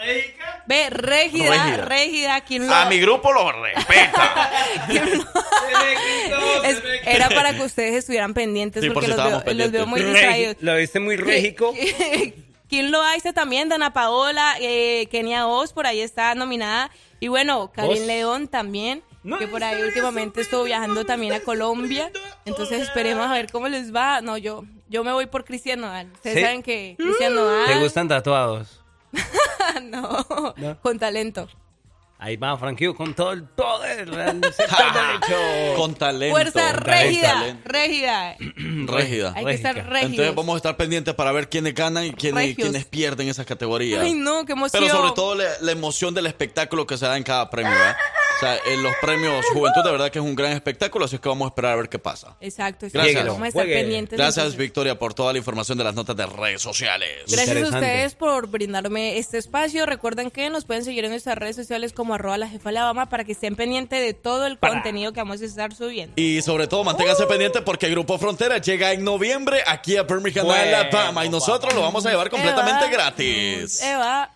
Ve, Régida, Régida. Régida, ¿quién lo- A mi grupo lo respeta. quién lo- Es- era para que ustedes estuvieran pendientes Sí, por porque si los veo, los veo muy distraídos. Lo viste muy régico. ¿Quién lo hace también? Dana Paola, eh, Kenia Oz, por ahí está nominada. Y bueno, Karim. León también, que por ahí últimamente estuvo viajando también a Colombia. Entonces esperemos a ver cómo les va. No, yo, yo me voy por Cristian Nodal. Ustedes ¿Sí? saben que Cristian Nodal... ¿Te gustan tatuados? no, No. con talento. Ahí va Frankie con todo el poder derecho. Con talento. Fuerza Con régida, talento. régida. Régida. Hay que estar régidos. Entonces vamos a estar pendientes para ver quiénes ganan y quiénes, quiénes pierden esas categorías. Ay, no, qué emoción. Pero sobre todo la, la emoción del espectáculo que se da en cada premio. ¿verdad? O sea, en los premios Juventud, de verdad que es un gran espectáculo, así que vamos a esperar a ver qué pasa. Exacto, exacto. Gracias. Vamos a estar pendientes. Gracias. Victoria, por toda la información de las notas de redes sociales. Gracias a ustedes por brindarme este espacio. Recuerden que nos pueden seguir en nuestras redes sociales como arroba la jefa Alabama para que estén pendientes de todo el contenido que vamos a estar subiendo. Y sobre todo, manténgase pendiente porque Grupo Frontera llega en noviembre aquí a Birmingham, Bueno, Alabama. Y nosotros lo vamos a llevar completamente Eva. gratis. Eva.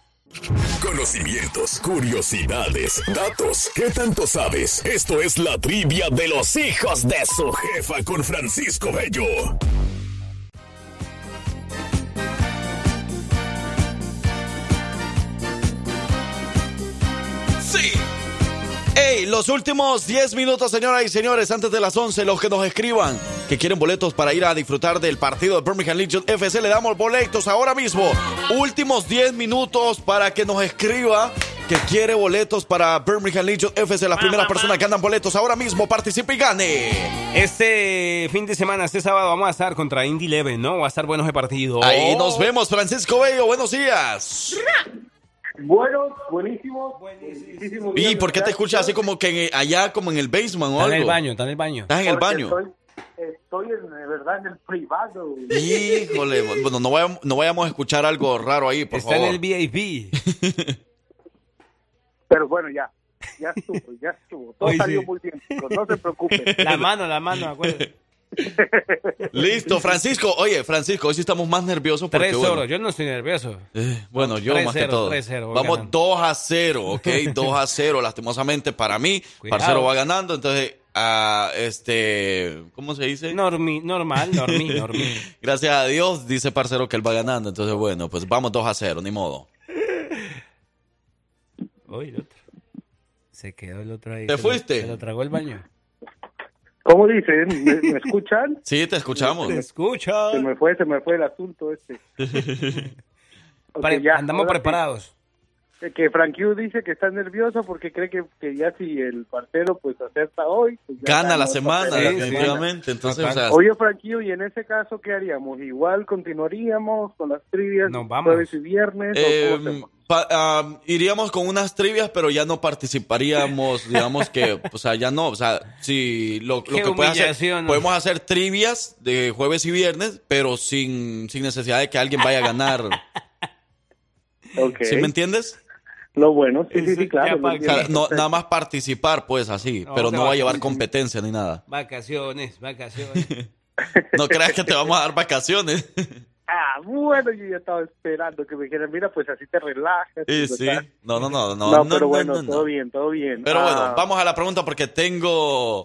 Conocimientos, curiosidades, datos. ¿Qué tanto sabes? Esto es la trivia de los hijos de su jefa con Francisco Bello. Ey, los últimos 10 minutos, señoras y señores, antes de las 11, los que nos escriban que quieren boletos para ir a disfrutar del partido de Birmingham Legion FC, le damos boletos ahora mismo. Últimos 10 minutos para que nos escriba que quiere boletos para Birmingham Legion FC. Las primeras personas que andan boletos ahora mismo, participe y gane. Este fin de semana, este sábado, vamos a estar contra Indy Leven, ¿no? Va a estar buenos el partido. Ahí nos vemos, Francisco Bello. Buenos días. Buenos, buenísimos. buenísimos ¿Y por qué te escuchas así como que en- allá, como en el basement o Está algo? en el baño, está en el baño. Estás en el baño. Estoy, estoy en, de verdad en el privado. Híjole, bueno, no vayamos, no vayamos a escuchar algo raro ahí, por Está favor. en el VIP. Pero bueno, ya. Ya estuvo, ya estuvo. Todo Hoy salió sí. muy bien, chicos. No se preocupen. La mano, la mano, acuérdate. Listo, Francisco. Oye, Francisco, hoy sí estamos más nerviosos porque, Tres bueno, horas, yo no estoy nervioso. eh, bueno, yo 3-0, más que todo. 3-0, Vamos ganando. 2 a 0, ¿ok? 2 a 0, lastimosamente para mí. Cuidado. Parcero va ganando, entonces, ah, este, ¿cómo se dice? Normi, normal, normi, normi. Gracias a Dios, dice Parcero que él va ganando, entonces, bueno, pues vamos 2 a 0, ni modo. Uy, el otro. Se quedó el otro ahí. ¿Te Se lo- fuiste? Se lo tragó el baño. ¿Cómo dicen? ¿Me, me escuchan? Sí, te escuchamos. Te escucha. Se me fue, se me fue el asunto este. Ok, Pre- ya, andamos preparados. Que Frank Hugh dice que está nervioso porque cree que, que ya si el parcero pues acerta hoy, pues ya Gana la semana, papel. definitivamente. Entonces, o sea, Oye, Frank Hugh, ¿y en ese caso qué haríamos? ¿Igual continuaríamos con las trivias Nos vamos. jueves y viernes? o Eh, pa- ah, iríamos con unas trivias, pero ya no participaríamos, digamos que, o sea, ya no, o sea, si lo, lo que puede hacer, podemos hacer trivias de jueves y viernes, pero sin, sin necesidad de que alguien vaya a ganar. Ok. ¿Sí me entiendes? Lo bueno, sí, sí, sí, claro. O sea, no, nada más participar, pues así, No, pero no va a va- llevar competencia ni nada. Vacaciones, vacaciones. No creas que te vamos a dar vacaciones. Ah, bueno, yo ya estaba esperando que me dijeran, mira, pues así te relajas. Sí, y sí. No, no, no, no. Pero no, bueno, no, no. todo bien, todo bien. Pero Ah, bueno, vamos a la pregunta porque tengo.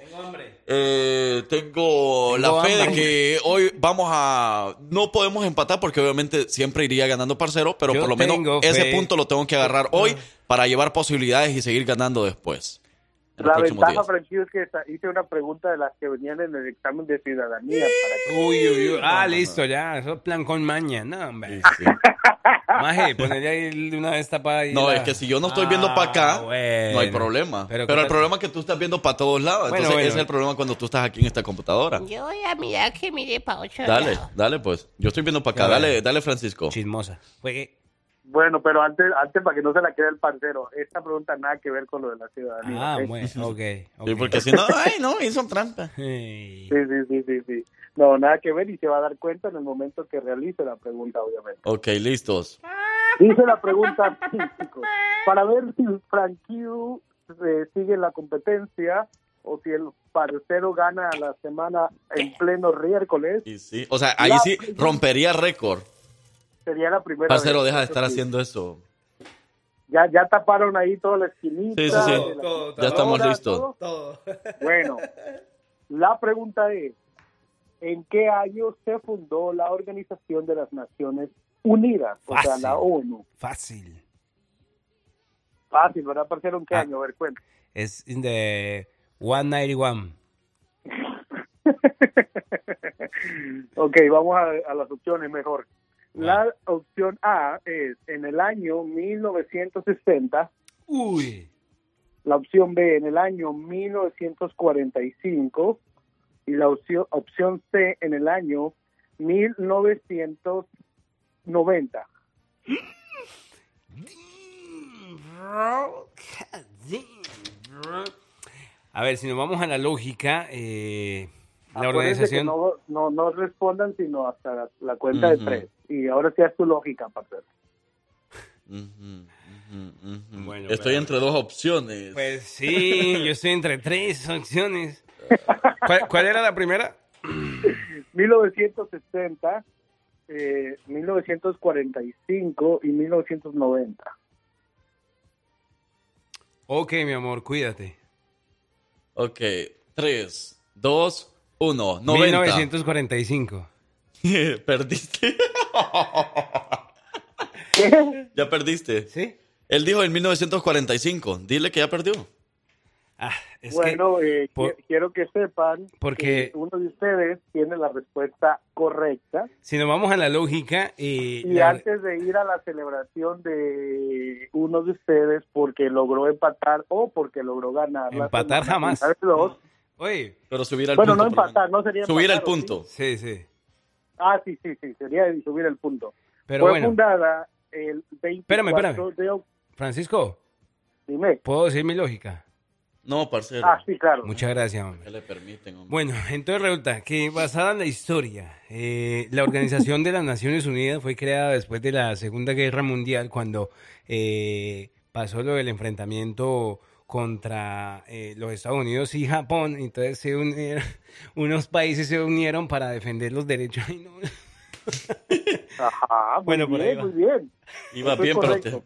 eh, tengo la fe de hambre. que hoy vamos a. No podemos empatar porque obviamente siempre iría ganando parcero, pero Yo por lo menos ese punto lo tengo que agarrar hoy para llevar posibilidades y seguir ganando después. La ventaja. Frankie, es que hice una pregunta de las que venían en el examen de ciudadanía. Para que... Uy, uy, uy. Ah, listo, ya. Eso es plan con maña. No, hombre. Maje, ponerle ahí una vez tapada ahí. No, la- es que si yo no estoy viendo para acá, Ah, bueno. no hay problema. Pero Pero, ¿qué el problema es que tú estás viendo para todos lados. Bueno, Entonces, bueno. ese es el problema cuando tú estás aquí en esta computadora. Yo voy a mirar que mire para otro Dale, lado. dale, pues. Yo estoy viendo para acá. Dale, dale, Francisco. Chismosa. Juegue. Bueno, pero antes, antes para que no se la quede el parcero, esta pregunta nada que ver con lo de la ciudadanía. Ah, ¿ok? bueno, ok. Sí, porque si no, ay, no, hizo trampa. Sí, sí, sí, sí, sí. No, nada que ver y se va a dar cuenta en el momento que realice la pregunta, obviamente. Ok, listos. Dice la pregunta, chicos, para ver si Frank Q eh, sigue la competencia o si el parcero gana la semana en pleno miércoles, Y sí, o sea, ahí La sí rompería récord. Sería la primera Parcero, vez. deja de estar haciendo eso. Ya, ya taparon ahí toda la esquinita. Sí, sí, sí. Todo, todo. Ya estamos todo. listos. Bueno, la pregunta es, ¿en qué año se fundó la Organización de las Naciones Unidas? O sea, la ONU. Fácil. Fácil, ¿verdad, parcero? ¿En qué Ah. año? A ver, cuenta. Es in the 191. Ok, vamos a, a las opciones mejor. La opción A es en el año 1960. Uy. La opción B en el año 1945. Y la opción, opción C en el año 1990. A ver, si nos vamos a la lógica, eh, la Acuérdense que organización... no, no, no respondan sino hasta la, la cuenta de tres. Y ahora sí haz tu lógica. Bueno, Estoy pero- entre dos opciones. Pues sí, yo estoy entre tres opciones. ¿Cuál, cuál era la primera? 1960, eh, 1945 y 1990. Ok, mi amor, cuídate. Ok, 3, 2, 1, 90. 1945. Perdiste. Ya perdiste. Sí. Él dijo en 1945. Dile que ya perdió. Ah, es bueno, que eh, por- quiero que sepan Porque- que uno de ustedes tiene la respuesta correcta. si nos vamos a la lógica, eh, Y la- antes de ir a la celebración de uno de ustedes porque logró empatar o porque logró ganar. la Empatar semana, jamás. dos. Oye. Pero subir al Bueno, punto. no por lo empatar, no sería Subir el empatar, ¿o sí? punto. Sí, sí. Ah, sí, sí, sí, sería subir el punto. Pero Fue bueno. fundada el 24 Espérame, espérame. de octubre. Francisco, Dime. ¿puedo decir mi lógica? No, parcero. Ah, sí, claro. Muchas gracias, hombre. ¿Qué le permiten, hombre? Bueno, entonces resulta que basada en la historia, eh, la Organización de las Naciones Unidas fue creada después de la Segunda Guerra Mundial cuando eh, pasó lo del enfrentamiento contra eh, los Estados Unidos y Japón. Entonces se unieron- unos países se unieron para defender los derechos. Ay, no. Ajá, muy Bueno, por ahí va. muy bien. Iba Eso bien, pero.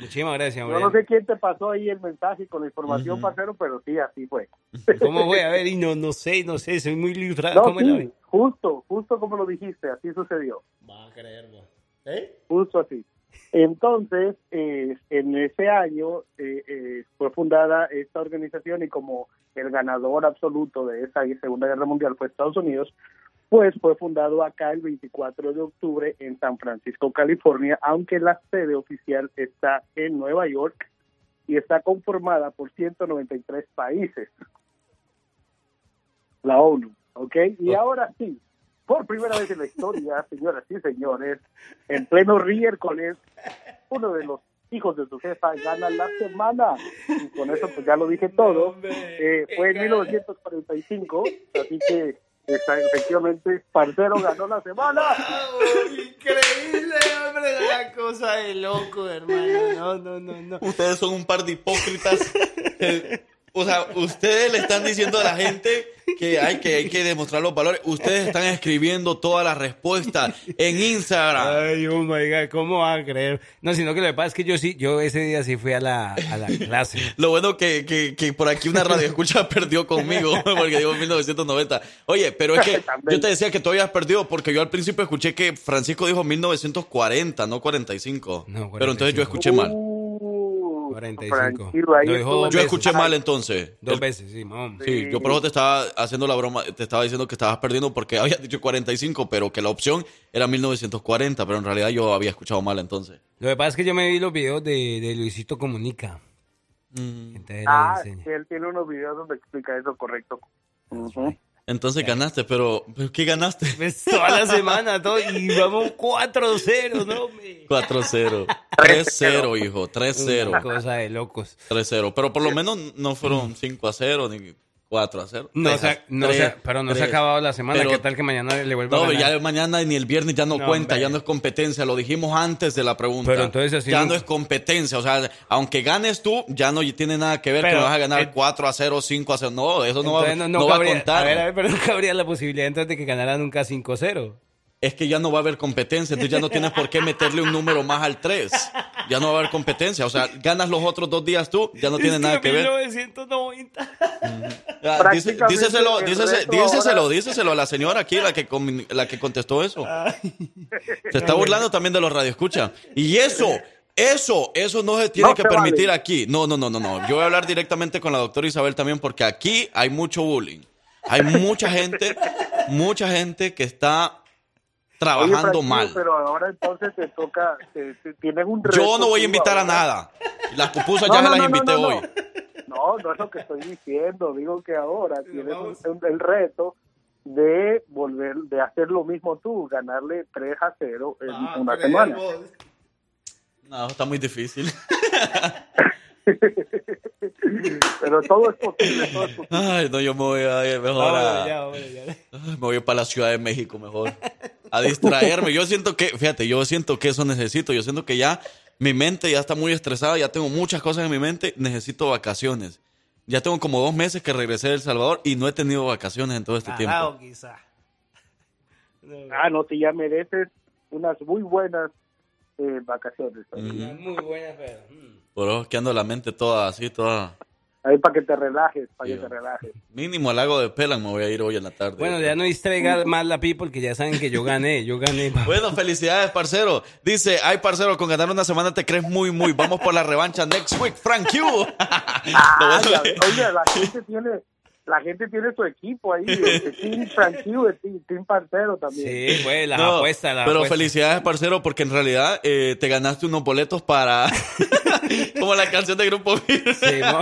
Muchísimas gracias, Yo no sé quién te pasó ahí el mensaje con la información, parcero, pero sí, así fue. ¿Cómo fue? A ver, y no, no sé, no sé, soy muy librado. No, ¿Cómo es la sí, justo, justo como lo dijiste, así sucedió. Va a creerlo. Justo así. Entonces, eh, en ese año eh, eh, fue fundada esta organización y como el ganador absoluto de esa Segunda Guerra Mundial fue Estados Unidos, pues fue fundado acá el 24 de octubre en San Francisco, California, aunque la sede oficial está en Nueva York y está conformada por 193 países. La ONU, ¿ok? Y ahora sí, por primera vez en la historia, señoras y señores, en pleno miércoles, uno de los hijos de su jefa gana la semana. Y con eso pues ya lo dije todo. Eh, fue en 1945, así que está, efectivamente, Parcero ganó la semana. Increíble, hombre, una cosa de loco, hermano. No, no, no, no. Ustedes son un par de hipócritas. O sea, ustedes le están diciendo a la gente que hay que, hay que demostrar los valores. Ustedes están escribiendo todas las respuestas en Instagram. Ay, oh my God, ¿cómo van a creer? No, sino que lo que pasa es que yo sí, yo ese día sí fui a la, a la clase. Lo bueno que, que, que por aquí una radio escucha perdió conmigo, porque digo 1990. Oye, pero es que yo te decía que tú habías perdido porque yo al principio escuché que Francisco dijo 1940, no 45. Pero entonces yo escuché mal. Uh, 45. tranquilo, ahí Lo dijo estuvo dos Yo veces. escuché mal entonces. Dos veces, sí, mamá. Sí, yo por eso te estaba haciendo la broma, te estaba diciendo que estabas perdiendo porque habías dicho 45, pero que la opción era 1940, pero en realidad yo había escuchado mal entonces. Lo que pasa es que yo me vi los videos de, de Luisito Comunica. Entonces Ah, él tiene unos videos donde explica eso correcto. Ujú. Entonces ganaste, pero ¿pero ¿qué ganaste? Pues toda la semana, todo, y vamos 4-0, ¿no? hombre? 4-0. 3-0, hijo, Una 3-0. cosa de locos. 3-0. Pero por lo menos no fueron 5-0 ni 4-0. No Tres se, a- no tres, se, pero no se ha acabado la semana. Pero- ¿Qué tal que mañana le vuelva No, a ganar? ya mañana ni el viernes ya no, No, cuenta, hombre. ya no es competencia, lo dijimos antes de la pregunta. Pero entonces así ya no- no es competencia, o sea, aunque ganes tú, ya no tiene nada que ver Pero, que vas a ganar eh, 4 a 0, 5 a 0. No, eso no, va, no va a cabría- contar. A ver, a ver, pero no cabría la posibilidad entonces de que ganara nunca 5-0. Es que ya no va a haber competencia, entonces ya no tienes por qué meterle un número más al 3. Ya no va a haber competencia, o sea, ganas los otros dos días tú, ya no tiene nada que ver. 1990. Ah, dice- Prácticamente díceselo, el dícese- reto díceselo, ahora- díceselo a la señora aquí, la que, la que contestó eso. Se está burlando también de los radioescuchas. Y eso, eso, eso no se tiene No que se permitir vale. aquí. No, no, no, no, no. Yo voy a hablar directamente con la doctora Isabel también porque aquí hay mucho bullying. Hay mucha gente, mucha gente que está trabajando Oye, Francisco, mal. Pero ahora entonces te toca, te, te- tienes un Yo reto no voy a invitar a nada. Las pupusas No, ya no, se las no, invité hoy. No, no es lo que estoy diciendo. Digo que ahora tienes un- el reto de volver, de hacer lo mismo tú, ganarle 3 a 0 en Ah, una semana. No, está muy difícil. Pero todo es posible, todo es posible. Ay, no, yo me voy a ir mejor Vámonos a... ya, ya. Ay, Me voy para la Ciudad de México mejor. A distraerme. Yo siento que, fíjate, yo siento que eso necesito. Yo siento que ya mi mente ya está muy estresada, ya tengo muchas cosas en mi mente, necesito vacaciones. Ya tengo como dos meses que regresé de El Salvador y no he tenido vacaciones en todo este Parado, tiempo. quizá. Ah, no, si ya mereces unas muy buenas eh, vacaciones. Muy buena, pero. mm. Por eso que ando la mente toda así, toda... Ahí para que te relajes, para que te relajes. Mínimo al lago de Pelan me voy a ir hoy en la tarde. Bueno, ya no distraiga más la people que ya saben que yo gané, yo gané. Bueno, felicidades, parcero. Dice, ay, parcero, con ganar una semana te crees muy, muy. Vamos por la revancha next week, Frank Q. Ah, oye, la gente tiene, la gente tiene su equipo ahí, Team Tranquilo, Team, team Parcero también. Sí, pues, las No, apuestas, las pero apuestas. felicidades, parcero, porque en realidad eh, te ganaste unos boletos para... Como la canción de Grupo Firme. Sí, mo-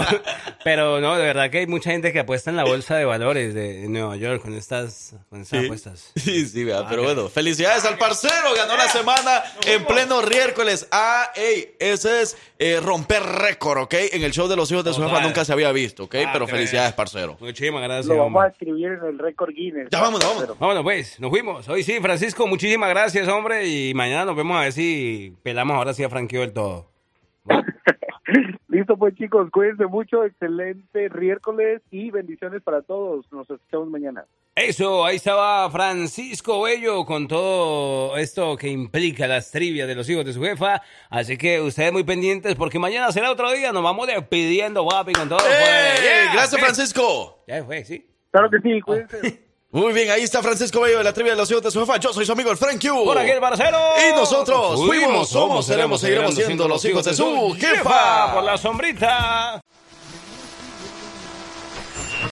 pero no, de verdad que hay mucha gente que apuesta en la bolsa de valores de Nueva York con estas, con estas Sí. apuestas. Sí, sí, vea, pero bueno, felicidades al parcero, ganó la semana en pleno miércoles. Ah, ey, ese es eh, romper récord, ¿ok? En el show de los hijos de su jefa nunca se había visto, ¿ok? Ah, pero felicidades, parcero. Muchísimas gracias. Lo vamos hombre. a escribir en el récord Guinness. Ya vámonos, vámonos. Pero- Vámonos pues, nos fuimos. Hoy sí, Francisco, muchísimas gracias, hombre. Y mañana nos vemos a ver si pelamos ahora sí a Frankie del todo. Listo, pues chicos, cuídense mucho, excelente miércoles y bendiciones para todos. Nos escuchamos mañana. Eso, ahí estaba Francisco Bello con todo esto que implica las trivias de los hijos de su jefa. Así que ustedes muy pendientes porque mañana será otro día. Nos vamos despidiendo, guapi, con todo. ¡Eh! pues. Yeah, Gracias, sí. Francisco. Ya fue, sí. Claro que sí, cuídense. Muy bien, ahí está Francisco Bello de la trivia de los hijos de su jefa. Yo soy su amigo el Frank Q. Por aquí el. Y nosotros Fuimos, fuimos, somos, seremos, seguiremos siendo los hijos de su jefa. Por la sombrita.